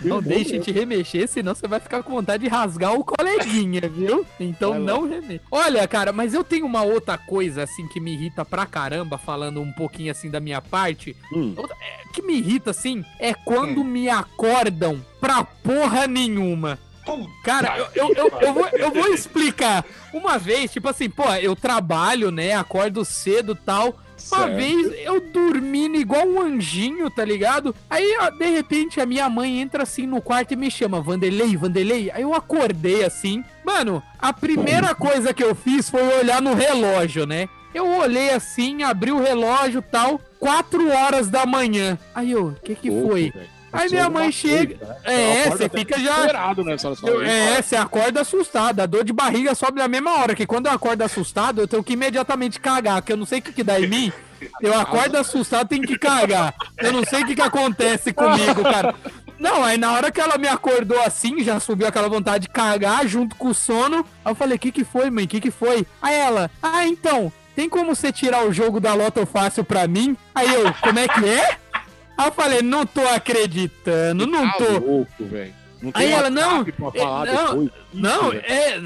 Não Deus. te remexer, senão você vai ficar com vontade de rasgar o coleguinha, viu? Então não remexa. Olha, cara, mas eu tenho uma outra coisa, assim, que me irrita pra caramba, falando um pouquinho, assim, da minha parte. Hum. É, que me irrita, assim, é quando me acordam pra porra nenhuma. Cara, eu, eu, eu, eu vou, eu vou explicar. Uma vez, tipo assim, pô, eu trabalho, né? Acordo cedo tal. Uma Certo. vez eu dormindo igual um anjinho, tá ligado? Aí, ó, de repente, a minha mãe entra assim no quarto e me chama, Vanderlei, Vanderlei. Aí eu acordei assim. Mano, a primeira coisa que eu fiz foi olhar no relógio, né? Eu olhei assim, abri o relógio tal, 4 horas da manhã. Aí eu, o que que Louco, foi? velho. Aí minha mãe chega. coisa, né? É, você fica já. nessa hora. Eu- é, você acorda assustado. A dor de barriga sobe na mesma hora. Que quando eu acordo assustado, eu tenho que imediatamente cagar. Que eu não sei o que, que dá em mim. Eu acordo assustado, tenho que cagar. Eu não sei o que, que acontece comigo, cara. Não, aí na hora que ela me acordou assim, já subiu aquela vontade de cagar junto com o sono. Aí eu falei: O que, que foi, mãe? O que, que foi? Aí ela: Ah, então, tem como você tirar o jogo da Loto Fácil pra mim? Aí eu: Como é que é? Aí eu falei: Não tô acreditando, não Tá tô. louco, velho. Não Aí ela, não, é, não, depois. Não, Mentira. é,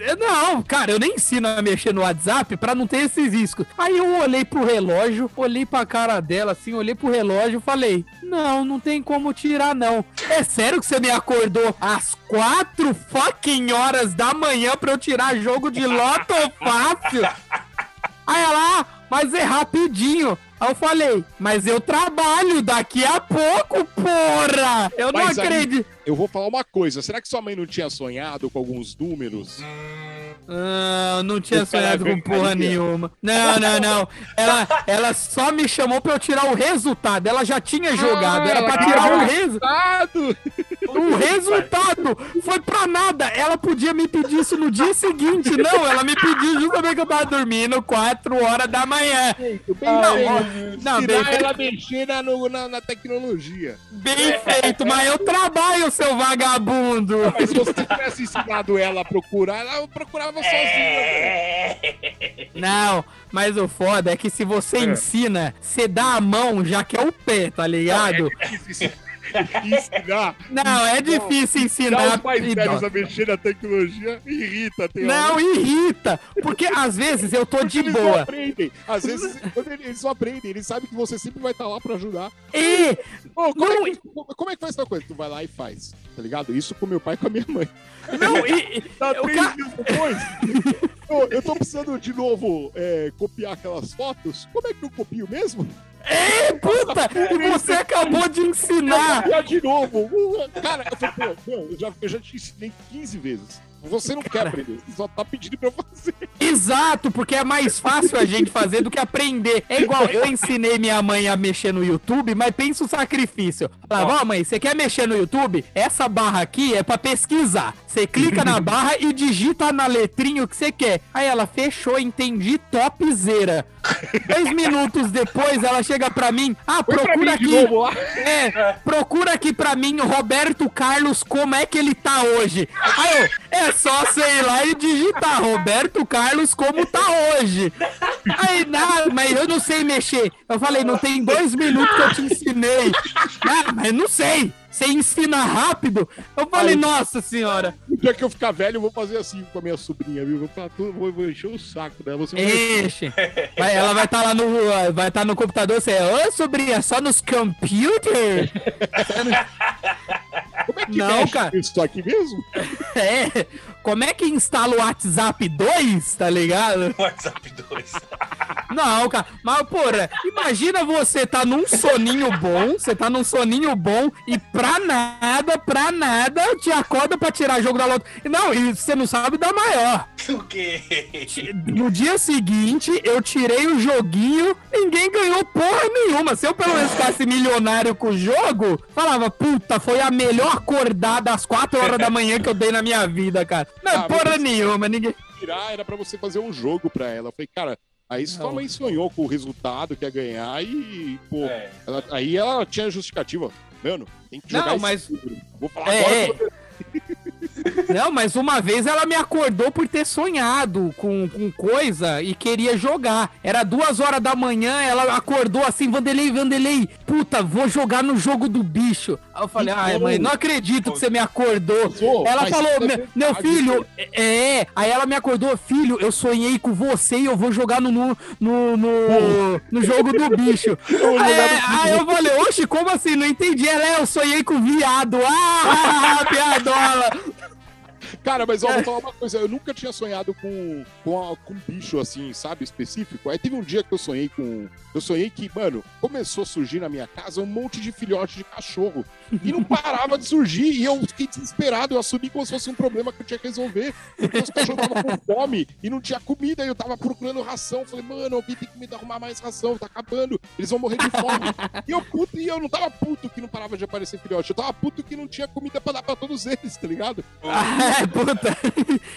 é- Não, cara, eu nem ensino a mexer no WhatsApp pra não ter esses riscos. Aí eu olhei pro relógio, olhei pra cara dela assim, olhei pro relógio e falei: Não, não tem como tirar, não. É sério que você me acordou às quatro fucking horas da manhã pra eu tirar jogo de loto fácil? Aí ela, ah, mas é rapidinho. Aí eu falei, mas eu trabalho daqui a pouco, porra! Eu não Mas aí- acredito. Eu vou falar uma coisa. Será que sua mãe não tinha sonhado com alguns números? Ah, não tinha sonhado com porra verdadeiro. nenhuma. Não, não, não. Ela, ela só me chamou pra eu tirar o resultado. Ela já tinha jogado. Era pra tirar o resultado. O resultado foi pra nada. Ela podia me pedir isso no dia seguinte. Não, ela me pediu justamente que eu tava dormindo 4 horas da manhã. Não, não, bem, ela no- na, na tecnologia. bem feito, mas eu trabalho, seu vagabundo. Mas se você tivesse ensinado ela a procurar, ela procurava sozinha. É. velho. Não, mas o foda é que se você ensina, você dá a mão, já que é o pé, tá ligado? Ensinar. Não, é difícil ensinar. os mais velhos a mexer na tecnologia irrita. Tem Não, hora. irrita. Porque às vezes eu tô Porque de eles não boa. aprendem. Às vezes eles eles não aprendem. Eles sabem que você sempre vai estar lá pra ajudar. E Ô, como, Não, é que, como é que faz essa coisa? Tu vai lá e faz, tá ligado? Isso com meu pai e com a minha mãe. não, e, Tá três ca- dias depois. eu, eu tô precisando de novo é, copiar aquelas fotos. Como é que eu copio mesmo? Ei, puta! E você acabou de ensinar. Copiar de novo. Uh, Cara, eu falei, pô, eu já, eu já te ensinei 15 vezes. Você não quer aprender, você só tá pedindo pra fazer. Exato, porque é mais fácil a gente fazer do que aprender. É igual, eu ensinei minha mãe a mexer no YouTube, mas pensa o sacrifício. Falava, ó mãe, você quer mexer no YouTube? Essa barra aqui é pra pesquisar. Você clica na barra e digita na letrinha o que você quer. Aí ela fechou, entendi, topzera. Dez minutos depois, ela chega pra mim, ah, pra procura aqui. lá. É, procura aqui pra mim o Roberto Carlos, como é que ele tá hoje. Aí eu, é só ir lá e digitar Roberto Carlos, como tá hoje. Aí, nada, mas eu não sei mexer. Eu falei, não tem dois minutos que eu te ensinei. Ah, mas não sei. Você ensina rápido? Eu falei, nossa senhora. No dia que eu ficar velho, eu vou fazer assim com a minha sobrinha, viu? Vou, falar tudo, vou, vou encher o saco dela. Você vai Enche. Vai- ela vai estar lá no. Vai estar no computador, você. Ô, sobrinha, só nos computers? Como é que Não, mexe cara. isso aqui mesmo? É, como é que instala o WhatsApp 2, tá ligado? WhatsApp 2. Não, cara, mas, porra, imagina você tá num soninho bom, você tá num soninho bom e pra nada, pra nada, te acorda pra tirar jogo da loto. Não, e você não sabe da maior. O quê? No dia seguinte, eu tirei o joguinho, ninguém ganhou porra nenhuma. Se eu pelo menos ficasse milionário com o jogo, falava, puta, foi a melhor acordada às 4 horas da manhã que eu dei na minha vida, cara. Não, Ah, mas porra nenhuma, ninguém. Tirar era pra você fazer um jogo pra ela. Eu falei, cara, aí sua Não. mãe sonhou com o resultado que ia ganhar e, pô, É. ela- aí ela tinha justificativa. Mano, tem que Não, jogar mas- esse jogo. Vou falar É, agora. é. Não, mas uma vez ela me acordou por ter sonhado com, com coisa e queria jogar. Era duas horas da manhã, ela acordou assim, Vanderlei, Vanderlei, puta, vou jogar no jogo do bicho. Aí eu falei, ai mãe, não acredito que você me acordou. Ela falou, é "Meu- filho, é, aí ela me acordou, filho, eu sonhei com você e eu vou jogar no, no, no, no, jogo do bicho. Aí eu falei, oxe, como assim? Não entendi. Ela é, eu sonhei com viado. Ah, piadola. Cara, mas ó, vou falar uma coisa, eu nunca tinha sonhado com, com, com bicho assim, sabe, específico. Aí teve um dia que eu sonhei com. Eu sonhei que, mano, começou a surgir na minha casa um monte de filhote de cachorro. E não parava de surgir. E eu fiquei desesperado. Eu assumi como se fosse um problema que eu tinha que resolver. Porque os cachorros estavam com fome e não tinha comida. E eu tava procurando ração. Falei, mano, alguém tem que me arrumar mais ração, tá acabando. Eles vão morrer de fome. e eu puto, e eu não tava puto que não parava de aparecer filhote. Eu tava puto que não tinha comida pra dar pra todos eles, tá ligado? É, puta.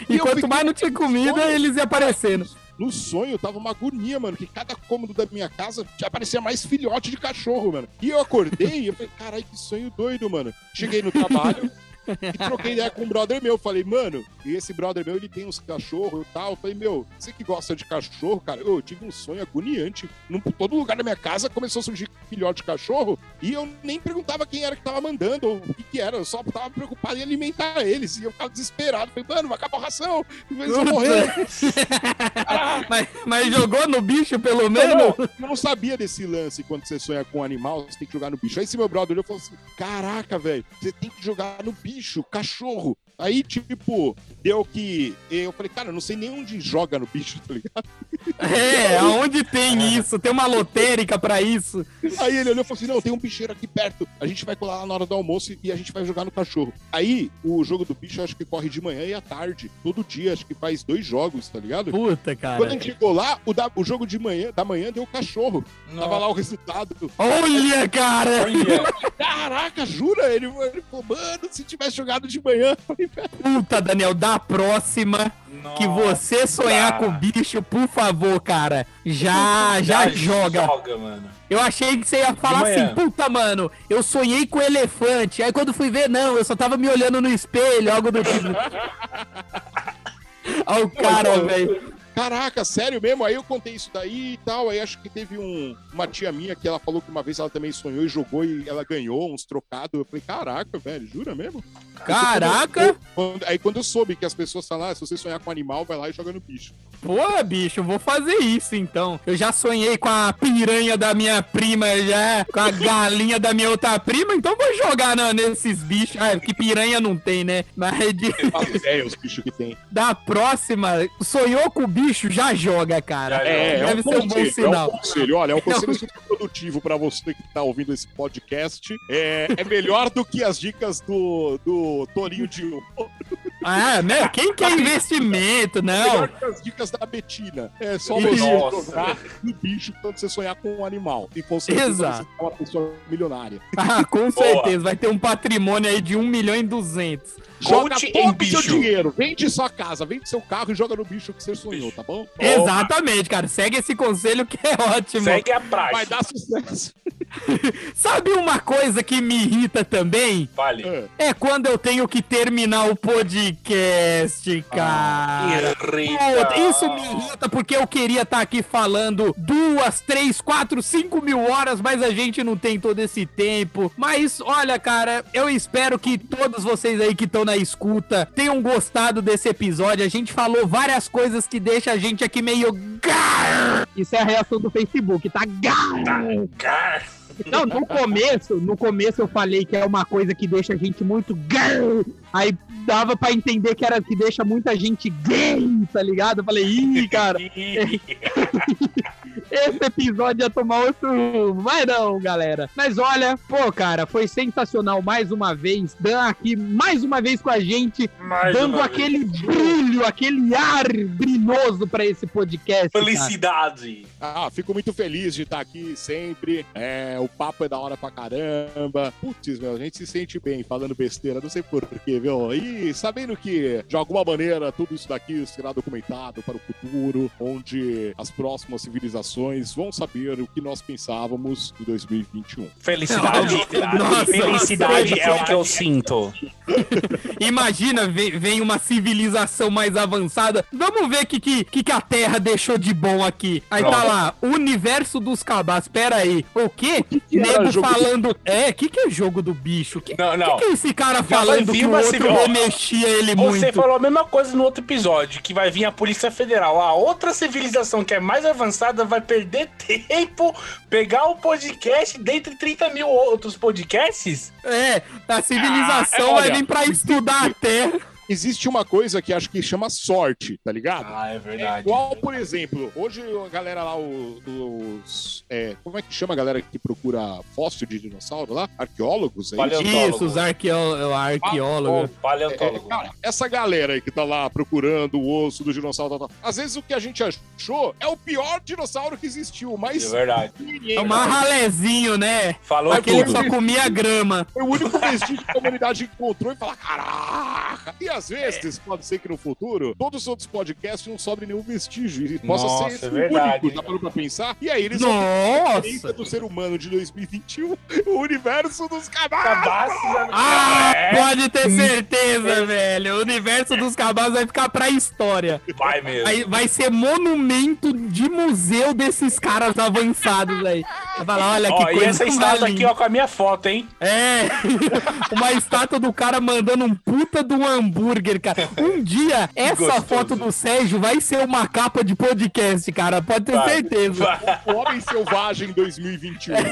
E eu quanto fiquei- mais não tinha comida, eles iam aparecendo. No sonho, tava uma agonia, mano, que cada cômodo da minha casa já aparecia mais filhote de cachorro, mano. E eu acordei e eu falei, caralho, que sonho doido, mano. Cheguei no trabalho e troquei ideia com um brother meu. Falei, mano, e esse brother meu, ele tem uns cachorros e tal. Eu falei, meu, você que gosta de cachorro, cara, eu tive um sonho agoniante. Num, todo lugar da minha casa começou a surgir filhote de cachorro e eu nem perguntava quem era que tava mandando ou o que que era. Eu só tava preocupado em alimentar eles. E eu ficava desesperado. Falei, mano, vai acabar a ração. Eles vão morrer. Mas, mas jogou no bicho, pelo menos? não, eu não sabia desse lance quando você sonha com um animal, você tem que jogar no bicho. Aí esse meu brother olhou e falou assim: Caraca, velho, você tem que jogar no bicho, cachorro. Aí, tipo, deu que. Eu falei, cara, eu não sei nem onde joga no bicho, tá ligado? É, aonde tem isso? Tem uma lotérica pra isso. Aí ele olhou e falou assim: não, tem um bicheiro aqui perto. A gente vai colar lá na hora do almoço e a gente vai jogar no cachorro. Aí, o jogo do bicho, eu acho que corre de manhã e à tarde. Todo dia, acho que faz dois jogos, tá ligado? Puta, Quando a cara. gente chegou lá, o, da- o jogo de manhã, da manhã deu o cachorro. Tava lá o resultado. Olha, cara! Olha, Caraca, jura? Ele, ele falou, mano, se tivesse jogado de manhã. Eu falei, "Velho, Puta, Daniel, da próxima que você sonhar com o bicho, por favor, cara, já, já joga. Joga, mano. Eu achei que você ia falar assim, puta, mano, eu sonhei com elefante. Aí quando fui ver, não, eu só tava me olhando no espelho, algo do tipo. Olha o cara, velho. Caraca, sério mesmo? Aí eu contei isso daí e tal. Aí acho que teve um, uma tia minha que ela falou que uma vez ela também sonhou e jogou e ela ganhou uns trocados. Eu falei, caraca, velho, jura mesmo? Caraca! Quando- aí quando eu soube que as pessoas falam, ah, se você sonhar com animal, vai lá e joga no bicho. Pô, bicho, eu vou fazer isso então. Eu já sonhei com a piranha da minha prima, já com a galinha da minha outra prima, então vou jogar na- nesses bichos. Ah, que piranha não tem, né? Mas de- ideia os bichos que tem. da próxima, sonhou com o bicho, já joga, cara. É, é Deve um ser um bom conselho, sinal. É um conselho, olha, é um conselho super produtivo pra você que tá ouvindo esse podcast. É, é melhor do que as dicas do, do Torinho de Ouro. Ah, né? Quem quer investimento? Não. As dicas da Betina. É só você jogar no bicho quando você sonhar com um animal. E com certeza Exato. você é uma pessoa milionária. Ah, com certeza. Vai ter um patrimônio aí de 1 milhão e 200. Joga todo o seu dinheiro. Vende sua casa, vende seu carro e joga no bicho que você sonhou, tá bom? Exatamente, cara. Segue esse conselho que é ótimo. Segue a Vai praxe. dar sucesso. Sabe uma coisa que me irrita também? Vale. É. É quando eu tenho que terminar o podcast, cara. Puta, Irrita. isso me irrita porque eu queria estar aqui falando duas, três, quatro, cinco mil horas, mas a gente não tem todo esse tempo. Mas olha, cara, eu espero que todos vocês aí que estão na escuta tenham gostado desse episódio. A gente falou várias coisas que deixa a gente aqui meio. gar. Isso é a reação do Facebook, tá? Gar. Cara, Não, no começo, no começo eu falei que é uma coisa que deixa a gente muito gay. Aí dava pra entender que era que deixa muita gente gay, tá ligado? Eu falei, ih, cara, esse episódio ia tomar outro rumo. Mas não, galera. Mas olha, pô, cara, foi sensacional mais uma vez. Dan aqui mais uma vez com a gente, Mais dando aquele vez. brilho, aquele ar brilhoso pra esse podcast. cara. Felicidade. Ah, fico muito feliz de estar aqui sempre. É, o papo é da hora pra caramba. Putz, meu, a gente se sente bem falando besteira, não sei porquê, viu? E sabendo que, de alguma maneira, tudo isso daqui será documentado para o futuro, onde as próximas civilizações vão saber o que nós pensávamos em 2021. Felicidade. Nossa, Felicidade é o que eu sinto. Imagina, vem, vem uma civilização mais avançada. Vamos ver o que, que, que que a Terra deixou de bom aqui. Aí tá Pronto. lá, universo dos cabaços. Pera aí, o quê? que era Nego jogo do- falando. É, o que, que é jogo do bicho? Que, Não, não. que, que é esse cara falando que o outro civil- ó, remexia ele Você muito? falou a mesma coisa no outro episódio, que vai vir a Polícia Federal. A outra civilização que é mais avançada vai perder tempo, pegar o podcast dentre 30 mil outros podcasts? É, a civilização Ah, vai olha. vir pra estudar a Terra. Existe uma coisa que acho que chama sorte, tá ligado? Ah, é verdade. Igual, por exemplo, hoje a galera lá, o- os. é, como é que chama a galera que procura fóssil de dinossauro lá? Arqueólogos? É isso? Paleontólogo. Isso, os arqueó arqueólogos. Paleontólogo. É, cara, essa galera aí que tá lá procurando o osso do dinossauro, tal, tal, às vezes o que a gente achou é o pior dinossauro que existiu, É mas verdade. É um ralezinho, né? Falou Aquele tudo. só comia grama. foi o único vestígio que a humanidade encontrou e fala: caraca! E às vezes, pode ser que no futuro, todos os outros podcasts não sobre nenhum vestígio. E possa Nossa, ser esse é verdade. único, já parou pra pensar? E aí eles Nossa! do ser humano de 2021, o universo dos cabaços. Cabaços, Ah, é, pode ter certeza, velho. O universo dos cabalos vai ficar pra história. vai mesmo. Vai, vai ser monumento de museu desses caras avançados aí. Vai falar, olha que Ó, coisa e essa estátua aqui, ó, com a minha foto, hein? É, uma estátua do cara mandando um puta de um hambúrguer, cara. Um dia, essa gostoso. foto do Sérgio vai ser uma capa de podcast, cara. Pode ter Vai. certeza. Vai. O Homem Selvagem 2021.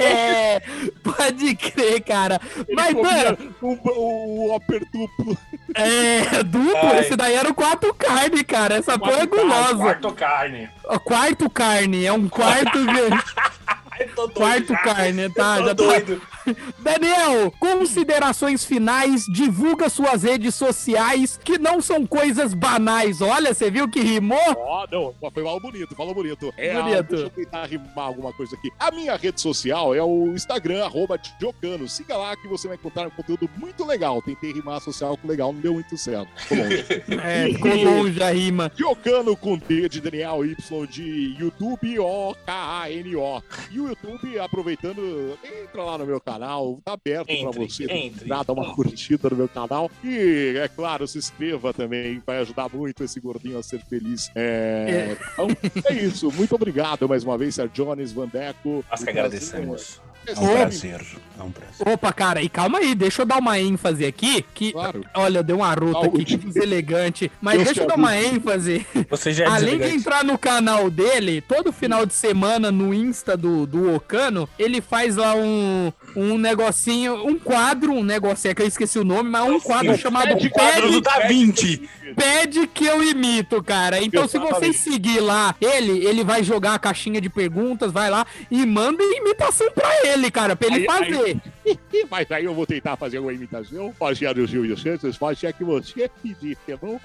É, pode crer, cara. Mas, mano, um, o Whopper duplo. é duplo. Ai. Esse daí era o quatro carne, cara. Essa porra é gulosa. Quarto carne. Quarto carne, é um quarto. Doido, Quarto carne, Eu tá? tô Já tá. doido. Daniel, considerações finais, divulga suas redes sociais que não são coisas banais. Olha, você viu que rimou? Ó, não, mas foi mal bonito, falou bonito. É, Bonito. deixa eu tentar rimar alguma coisa aqui. A minha rede social é o Instagram, arroba Diocano. Siga lá que você vai encontrar um conteúdo muito legal. Tentei rimar social com legal, não deu muito certo. Ficou longe. É, ficou longe a rima. Diocano com D de Daniel Y de YouTube O-K-A-N-O. E o YouTube, aproveitando, entra lá no meu canal, tá aberto pra Entre, você. entre. Dá, uma curtida no meu canal. E, é claro, se inscreva também, vai ajudar muito esse gordinho a ser feliz. É, Então, é isso. Muito obrigado mais uma vez, Sérgio Jones, Vandeco. Nós que agradecemos. É um prazer. É um prazer. Opa, cara, e calma aí, deixa eu dar uma ênfase aqui. Que, Claro. olha, deu uma rota aqui, que deselegante. Mas Deus deixa eu dar uma ênfase. Você já é Além de entrar no canal dele, todo final de semana no Insta do, do Ocano, ele faz lá um, um negocinho, um quadro, um negocinho, é que eu esqueci o nome, mas um quadro chamado pede Quadro do Pede, Da Vinci. Pede que eu imito, cara. Então, se você Exatamente. seguir lá ele, ele vai jogar a caixinha de perguntas, vai lá e manda imitação pra ele, cara, pra ele Aí- fazer. Mas aí eu vou tentar fazer uma imitação. Rogério Silvio Santos, pode ser que você pedir, tá bom?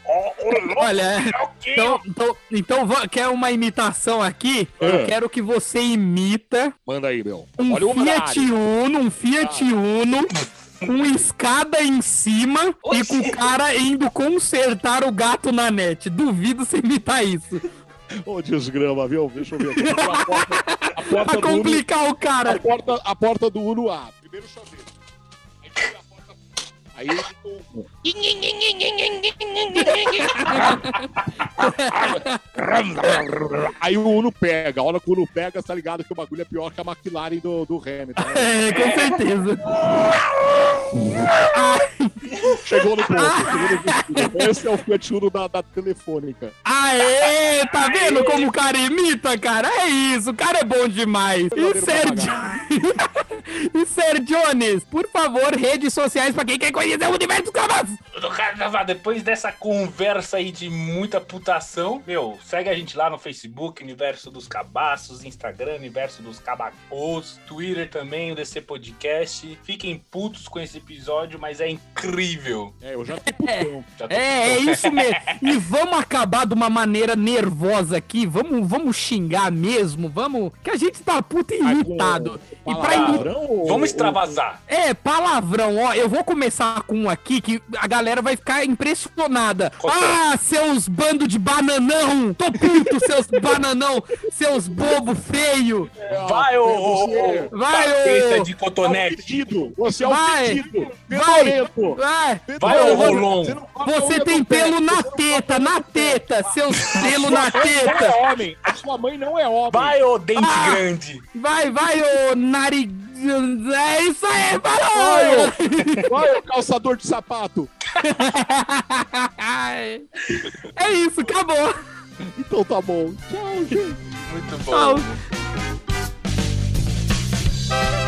Olha, então, então, então va- quer uma imitação aqui? É. Eu quero que você imita Manda aí, meu. um Olha Fiat. Uno, um Fiat Uno com escada em cima e com o cara indo consertar o gato na net. Duvido você imitar isso. Ô, desgrama, viu? Deixa eu ver. aqui. A porta, a porta Pra do Uno, complicar o a cara. porta, a porta do Uno abre. Primeiro chaveiro. Aí porta. Aí o Uno pega. A hora que o Uno pega, tá ligado que o bagulho é pior que a McLaren do, do Hamilton. né? É, com certeza. Chegou no ponto. Chegou no ponto. Esse é o Fiat Uno da, da telefônica. Aê, tá vendo como o cara imita, cara? É isso, o cara é bom demais. E Verdadeiro Sérgio, e Ser Jones, por favor, redes sociais pra quem quer conhecer o universo dos. Do Carnaval, depois dessa conversa aí de muita putação, meu, segue a gente lá no Facebook, Universo dos Cabaços, Instagram, Universo dos Cabacos, Twitter também, o DC Podcast. Fiquem putos com esse episódio, mas é incrível. É, eu já tô putão. Já tô- É, é isso mesmo. E vamos acabar de uma maneira nervosa aqui. Vamos, vamos xingar mesmo. Vamos. Que a gente tá puto e irritado. E pra. Palavrão ou- Vamos extravasar. É, palavrão, ó. Eu vou começar com um aqui que a galera vai ficar impressionada. Ah, seus bando de bananão! Tô puto, seus bananão! Seus bobo feio! Vai, ô, Vai, capeta ô. de É o cotonete. pedido. Você é o Vai. pedido. Vai. Vai! Vai, ô, Rolon. Você tem pelo na teta, na teta! Seus pelo na Não teta! é homem. A sua mãe não é homem. Vai, ô, dente Ah. grande. Vai, vai, ô nariz. É isso aí, parou! Olha o calçador de sapato! é isso, acabou! Então tá bom. Tchau, gente! Muito bom! Tchau!